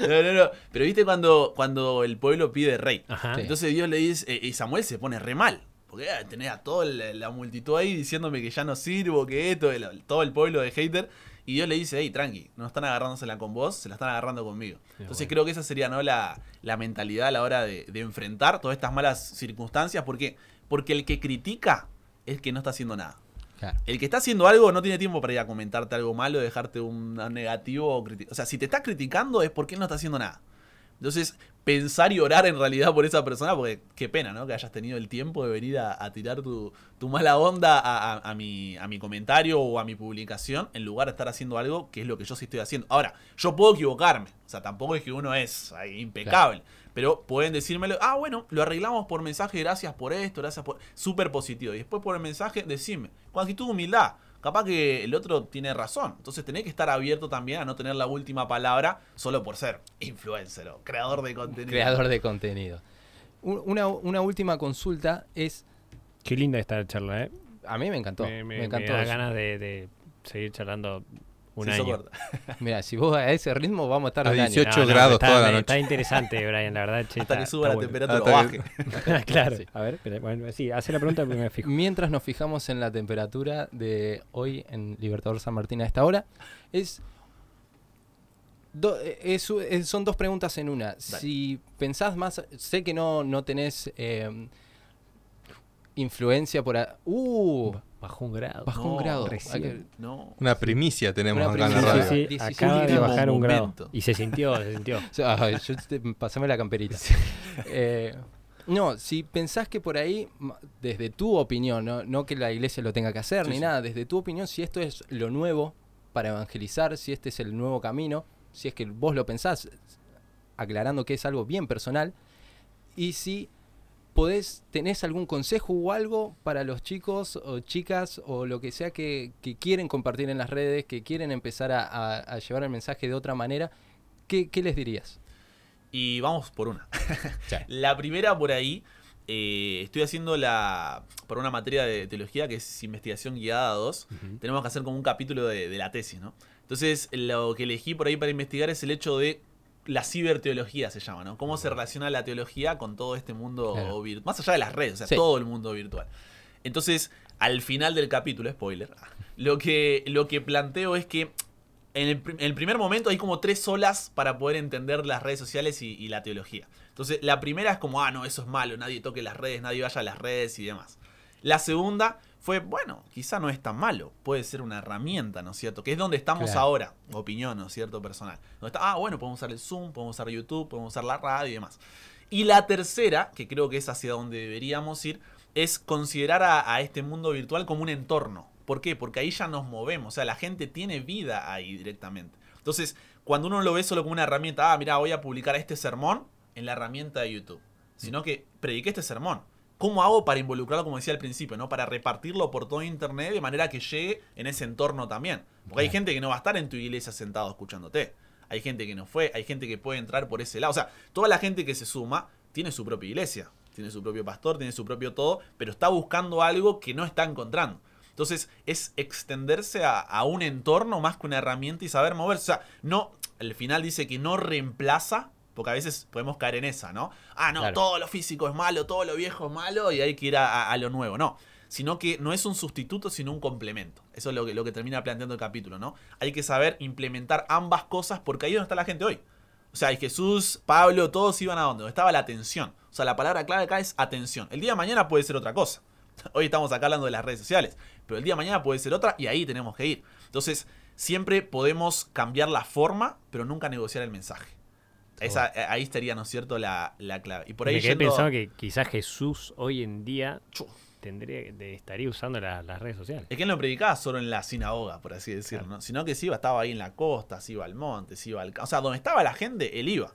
No, no, no. Pero viste cuando, cuando el pueblo pide rey. Ajá. Entonces Dios le dice, eh, y Samuel se pone re mal. Porque ah, tenés a toda la, la multitud ahí diciéndome que ya no sirvo, que esto, el- todo el pueblo de hater. Y Dios le dice, hey, tranqui, no están agarrándosela con vos, se la están agarrando conmigo. Entonces bueno. creo que esa sería ¿no? la, la mentalidad a la hora de, de enfrentar todas estas malas circunstancias. ¿Por qué? Porque el que critica es que no está haciendo nada. Claro. El que está haciendo algo no tiene tiempo para ir a comentarte algo malo, dejarte un negativo. O, o sea, si te está criticando es porque no está haciendo nada. Entonces, pensar y orar en realidad por esa persona, porque qué pena, ¿no? Que hayas tenido el tiempo de venir a, a tirar tu, tu mala onda a, a- a mi, a mi comentario o a mi publicación, en lugar de estar haciendo algo que es lo que yo sí estoy haciendo. Ahora, yo puedo equivocarme. O sea, tampoco es que uno es ahí, impecable. Pero pueden decírmelo, ah, bueno, lo arreglamos por mensaje, gracias por esto, gracias por... Súper positivo. Y después por el mensaje, decime, con actitud de humildad. Capaz que el otro tiene razón. Entonces tenés que estar abierto también a no tener la última palabra solo por ser influencer o creador de contenido. Creador de contenido. Un- Una, una última consulta es... Qué linda esta charla, ¿eh? A mí me encantó. me, Me, me- encantó. me da ganas de, de seguir charlando un Se año. soporta. Mira, si vos a ese ritmo vamos a estar A un año. 18 No, no, grados está, toda la noche. Está interesante, Brian, la verdad. che, Hasta está- que suba la bueno. temperatura baje. claro. Sí. A ver, espera, bueno, sí, hace la pregunta porque me fijo. Mientras nos fijamos en la temperatura de hoy en Libertador San Martín a esta hora, es, do- eh, es- es- son dos preguntas en una. Si pensás más, sé que no, no tenés eh, influencia por... a- uh, Bajó un grado. bajó No, un grado. recién. Hay que- No. Una primicia tenemos Una acá en la radio. sí, sí, 17 acaba de bajar un grado. Y se sintió, se sintió. o sea, ay, yo te- pasame la camperita. Eh, No, si pensás que por ahí, desde tu opinión, no, no que la iglesia lo tenga que hacer Sí, ni sí. nada, desde tu opinión, si esto es lo nuevo para evangelizar, si este es el nuevo camino, si es que vos lo pensás, aclarando que es algo bien personal, y si podés, tenés algún consejo o algo para los chicos o chicas o lo que sea que, que quieren compartir en las redes, que quieren empezar a, a- a llevar el mensaje de otra manera, ¿qué, qué les dirías? Y vamos por una. Sí. La primera por ahí, eh, estoy haciendo la. Por una materia de teología que es investigación guiada 2. Tenemos que hacer como un capítulo de, de la tesis, ¿no? Entonces, lo que elegí por ahí para investigar es el hecho de la ciberteología, se llama, ¿no? Cómo se relaciona la teología con todo este mundo Claro. virtual. Más allá de las redes, o sea, Sí. todo el mundo virtual. Entonces, al final del capítulo, spoiler, lo que, lo que planteo es que en el, prim- en el primer momento hay como tres olas para poder entender las redes sociales y, y la teología. Entonces, la primera es como, ah, no, eso es malo, nadie toque las redes, nadie vaya a las redes y demás. La segunda fue, bueno, quizá no es tan malo, puede ser una herramienta, ¿no es cierto? Que es donde estamos Claro. ahora, opinión, ¿no es cierto? Personal. Donde está, ah, bueno, podemos usar el Zoom, podemos usar YouTube, podemos usar la radio y demás. Y la tercera, que creo que es hacia donde deberíamos ir, es considerar a, a este mundo virtual como un entorno. ¿Por qué? Porque ahí ya nos movemos, o sea, la gente tiene vida ahí directamente. Entonces, cuando uno lo ve solo como una herramienta, ah, mira, voy a publicar este sermón en la herramienta de YouTube. Sino que prediqué este sermón. ¿Cómo hago para involucrarlo, como decía al principio, ¿no? Para repartirlo por todo internet de manera que llegue en ese entorno también. Porque hay gente que no va a estar en tu iglesia sentado escuchándote. Hay gente que no fue, hay gente que puede entrar por ese lado. O sea, toda la gente que se suma tiene su propia iglesia, tiene su propio pastor, tiene su propio todo, pero está buscando algo que no está encontrando. Entonces es extenderse a, a un entorno más que una herramienta y saber moverse. O sea, no, al final dice que no reemplaza, porque a veces podemos caer en esa, ¿no? Ah, no, Claro. todo lo físico es malo, todo lo viejo es malo y hay que ir a, a- a lo nuevo. No, sino que no es un sustituto, sino un complemento. Eso es lo que, lo que termina planteando el capítulo, ¿no? Hay que saber implementar ambas cosas porque ahí es donde está la gente hoy. O sea, Jesús, Pablo, todos iban a donde, donde estaba la atención. O sea, la palabra clave acá es atención. El día de mañana puede ser otra cosa. Hoy estamos acá hablando de las redes sociales, pero el día de mañana puede ser otra y ahí tenemos que ir. Entonces, siempre podemos cambiar la forma, pero nunca negociar el mensaje. Esa, eh, ahí estaría, ¿no es cierto?, la, la clave. Y por ahí Me quedé yendo- pensando que quizás Jesús hoy en día tendría, estaría usando la- las redes sociales. Es que él no predicaba solo en la sinagoga, por así decirlo, ¿no? Sino que se iba, estaba ahí en la costa, se iba al monte, se iba al... O sea, donde estaba la gente, él iba.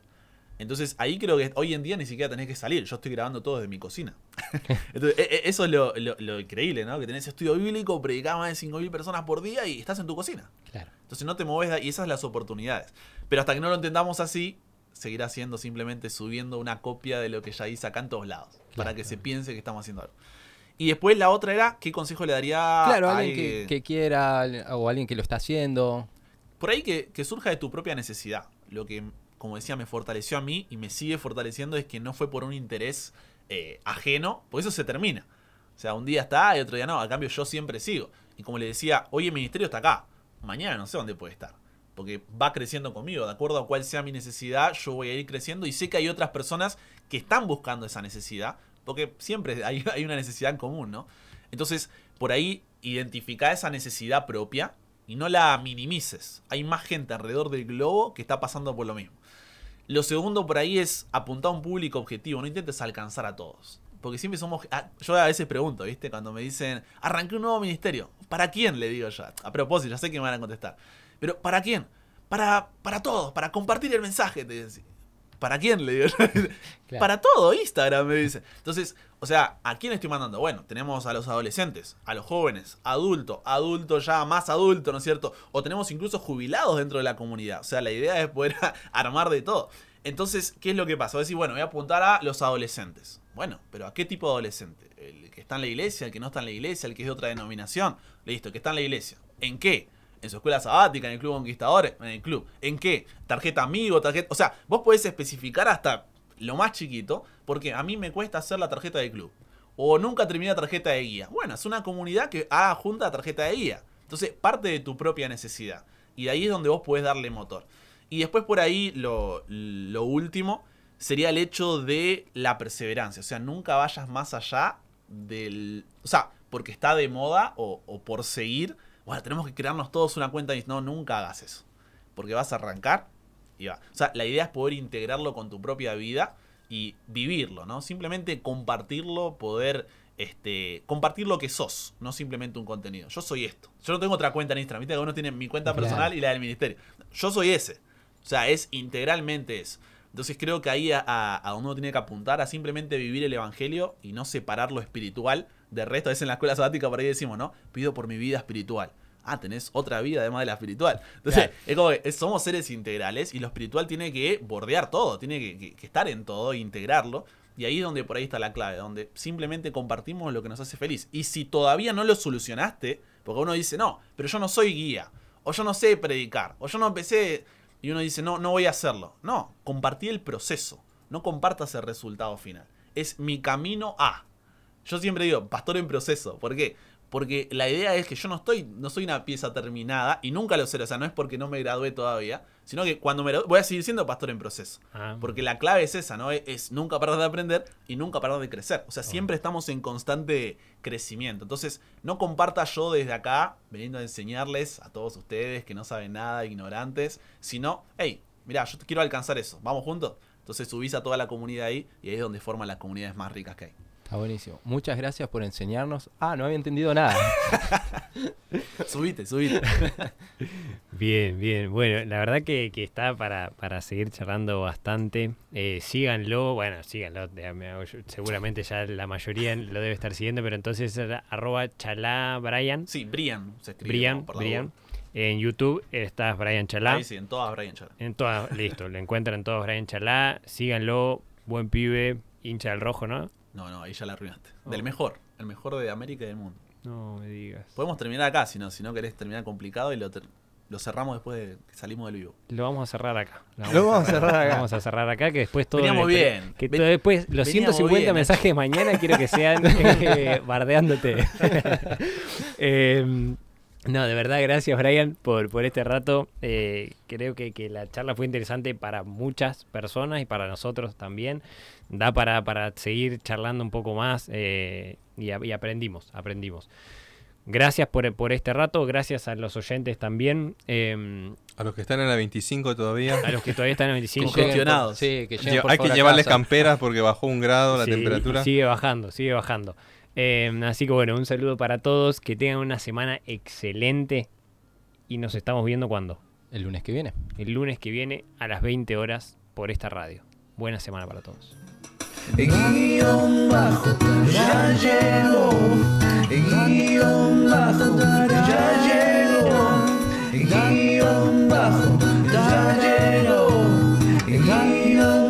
Entonces ahí creo que hoy en día ni siquiera tenés que salir. Yo estoy grabando todo desde mi cocina. Entonces, e- e- eso es lo, lo- lo increíble, ¿no? Que tenés estudio bíblico, predicás más de 5.000 personas por día y estás en tu cocina. Claro. Entonces no te mueves y esas son las oportunidades. Pero hasta que no lo entendamos así, seguirá siendo simplemente subiendo una copia de lo que ya hice acá en todos lados. para Claro. que se piense que estamos haciendo algo. Y después la otra era, ¿qué consejo le daría Claro, a alguien que, que quiera o alguien que lo está haciendo. Por ahí que, que surja de tu propia necesidad. Lo que, como decía, me fortaleció a mí y me sigue fortaleciendo es que no fue por un interés eh, ajeno, porque eso se termina. O sea, un día está y otro día no. A cambio, yo siempre sigo. Y como le decía, hoy el ministerio está acá. Mañana no sé dónde puede estar. Porque va creciendo conmigo. De acuerdo a cuál sea mi necesidad, yo voy a ir creciendo. Y sé que hay otras personas que están buscando esa necesidad. Porque siempre hay, hay una necesidad en común, ¿no? Entonces, por ahí, identificar esa necesidad propia y no la minimices. Hay más gente alrededor del globo que está pasando por lo mismo. Lo segundo por ahí es apuntar a un público objetivo, no intentes alcanzar a todos. Porque siempre somos... ah, Yo a veces pregunto, ¿viste? Cuando me dicen, arranqué un nuevo ministerio. ¿Para quién? Le digo yo. A propósito, ya sé que me van a contestar. Pero ¿para quién? Para, para todos, para compartir el mensaje. Te digo. ¿Para quién? Le digo yo. Claro. Para todo, Instagram me dice. Entonces, o sea, ¿a quién estoy mandando? Bueno, tenemos a los adolescentes, a los jóvenes, adultos, adultos ya más adultos, ¿no es cierto? O tenemos incluso jubilados dentro de la comunidad. O sea, la idea es poder armar de todo. Entonces, ¿qué es lo que pasa? Voy a decir, bueno, voy a apuntar a los adolescentes. Bueno, pero ¿a qué tipo de adolescente? ¿El que está en la iglesia? ¿El que no está en la iglesia? ¿El que es de otra denominación? Listo, el que está en la iglesia. ¿En qué? En su escuela sabática, en el club conquistadores, en el club. ¿En qué? Tarjeta amigo, tarjeta. O sea, vos podés especificar hasta lo más chiquito, porque a mí me cuesta hacer la tarjeta de club. O nunca terminé la tarjeta de guía. Bueno, es una comunidad que haga junta la tarjeta de guía. Entonces, parte de tu propia necesidad. Y de ahí es donde vos podés darle motor. Y después por ahí lo, último sería el hecho de la perseverancia. O sea, nunca vayas más allá del... O sea, porque está de moda o, o por seguir. Bueno, tenemos que crearnos todos una cuenta y no, nunca hagas eso. Porque vas a arrancar y va. O sea, la idea es poder integrarlo con tu propia vida. y vivirlo, ¿no? Simplemente compartirlo, poder este, compartir lo que sos, no simplemente un contenido. Yo soy esto. Yo no tengo otra cuenta en Instagram, viste que uno tiene mi cuenta Claro. personal y la del ministerio. Yo soy ese. O sea, es integralmente eso. Entonces creo que ahí a, a- a donde uno tiene que apuntar a simplemente vivir el evangelio y no separar lo espiritual del resto. A veces en la escuela sabática por ahí decimos, ¿no? Pido por mi vida espiritual. Ah, tenés otra vida además de la espiritual. Entonces, Claro. es como que es- somos seres integrales y lo espiritual tiene que bordear todo, tiene que, que- que estar en todo, e integrarlo. Y ahí es donde por ahí está la clave, donde simplemente compartimos lo que nos hace feliz. Y si todavía no lo solucionaste, porque uno dice, no, pero yo no soy guía, o yo no sé predicar, o yo no empecé, y uno dice, no, no voy a hacerlo. No, compartí el proceso, no compartas el resultado final. Es mi camino a. Yo siempre digo, pastor en proceso. ¿Por qué? Porque la idea es que yo no estoy, no soy una pieza terminada y nunca lo seré. O sea, no es porque no me gradué todavía, sino que cuando me gradué, voy a seguir siendo pastor en proceso. Ah, Porque la clave es esa, ¿no? Es, es nunca parar de aprender y nunca parar de crecer. O sea, siempre estamos en constante crecimiento. Entonces, no comparta yo desde acá, veniendo a enseñarles a todos ustedes que no saben nada, ignorantes, sino, hey, mirá, yo te quiero alcanzar eso, ¿vamos juntos? Entonces subís a toda la comunidad ahí y ahí es donde forman las comunidades más ricas que hay. Está buenísimo. Muchas gracias por enseñarnos. Ah, no había entendido nada. subite, subite. Bien, bien. Bueno, la verdad que, que está para, para seguir charlando bastante. Eh, síganlo, bueno, síganlo. seguramente ya la mayoría lo debe estar siguiendo, pero entonces arroba chalá Brian. Sí, Brian se escribe. Brian, Brian. En YouTube estás Brian Chalá. Ahí sí, en todas Brian Chala. En todas, listo, lo encuentran todos Brian Chalá. Síganlo, buen pibe, hincha del rojo, ¿no? No, no, ahí ya la arruinaste. Oh. Del mejor, el mejor de América y del mundo. No me digas. Podemos terminar acá, si no, si no querés terminar complicado y lo, ter- lo cerramos después de que salimos del vivo. Lo vamos a cerrar acá. Lo vamos a cerrar acá. Vamos a cerrar acá, que después todo. Veníamos el- bien. Que Ven- todo después, los veníamos 150 bien, mensajes de mañana quiero que sean eh, bardeándote. Eh, no, de verdad, gracias Brian por, por este rato. Eh, creo que, que la charla fue interesante para muchas personas y para nosotros también. Da para, para seguir charlando un poco más eh, y, aprendimos, aprendimos. Gracias por, por este rato, gracias a los oyentes también, eh, A los que están en la 25 todavía. a los que todavía están en el 25. Con Congestionados. Sí, que hay que llevarles casa. camperas porque bajó un grado la Sí, temperatura. Sigue bajando, sigue bajando. Em, así que bueno, un saludo para todos, que tengan una semana excelente y nos estamos viendo cuando. El lunes que viene. El lunes que viene a las 20 horas por esta radio. Buena semana para todos. Guión bajo, ya llegó. Guión bajo, ya llegó. Guión bajo, ya llegó. Guión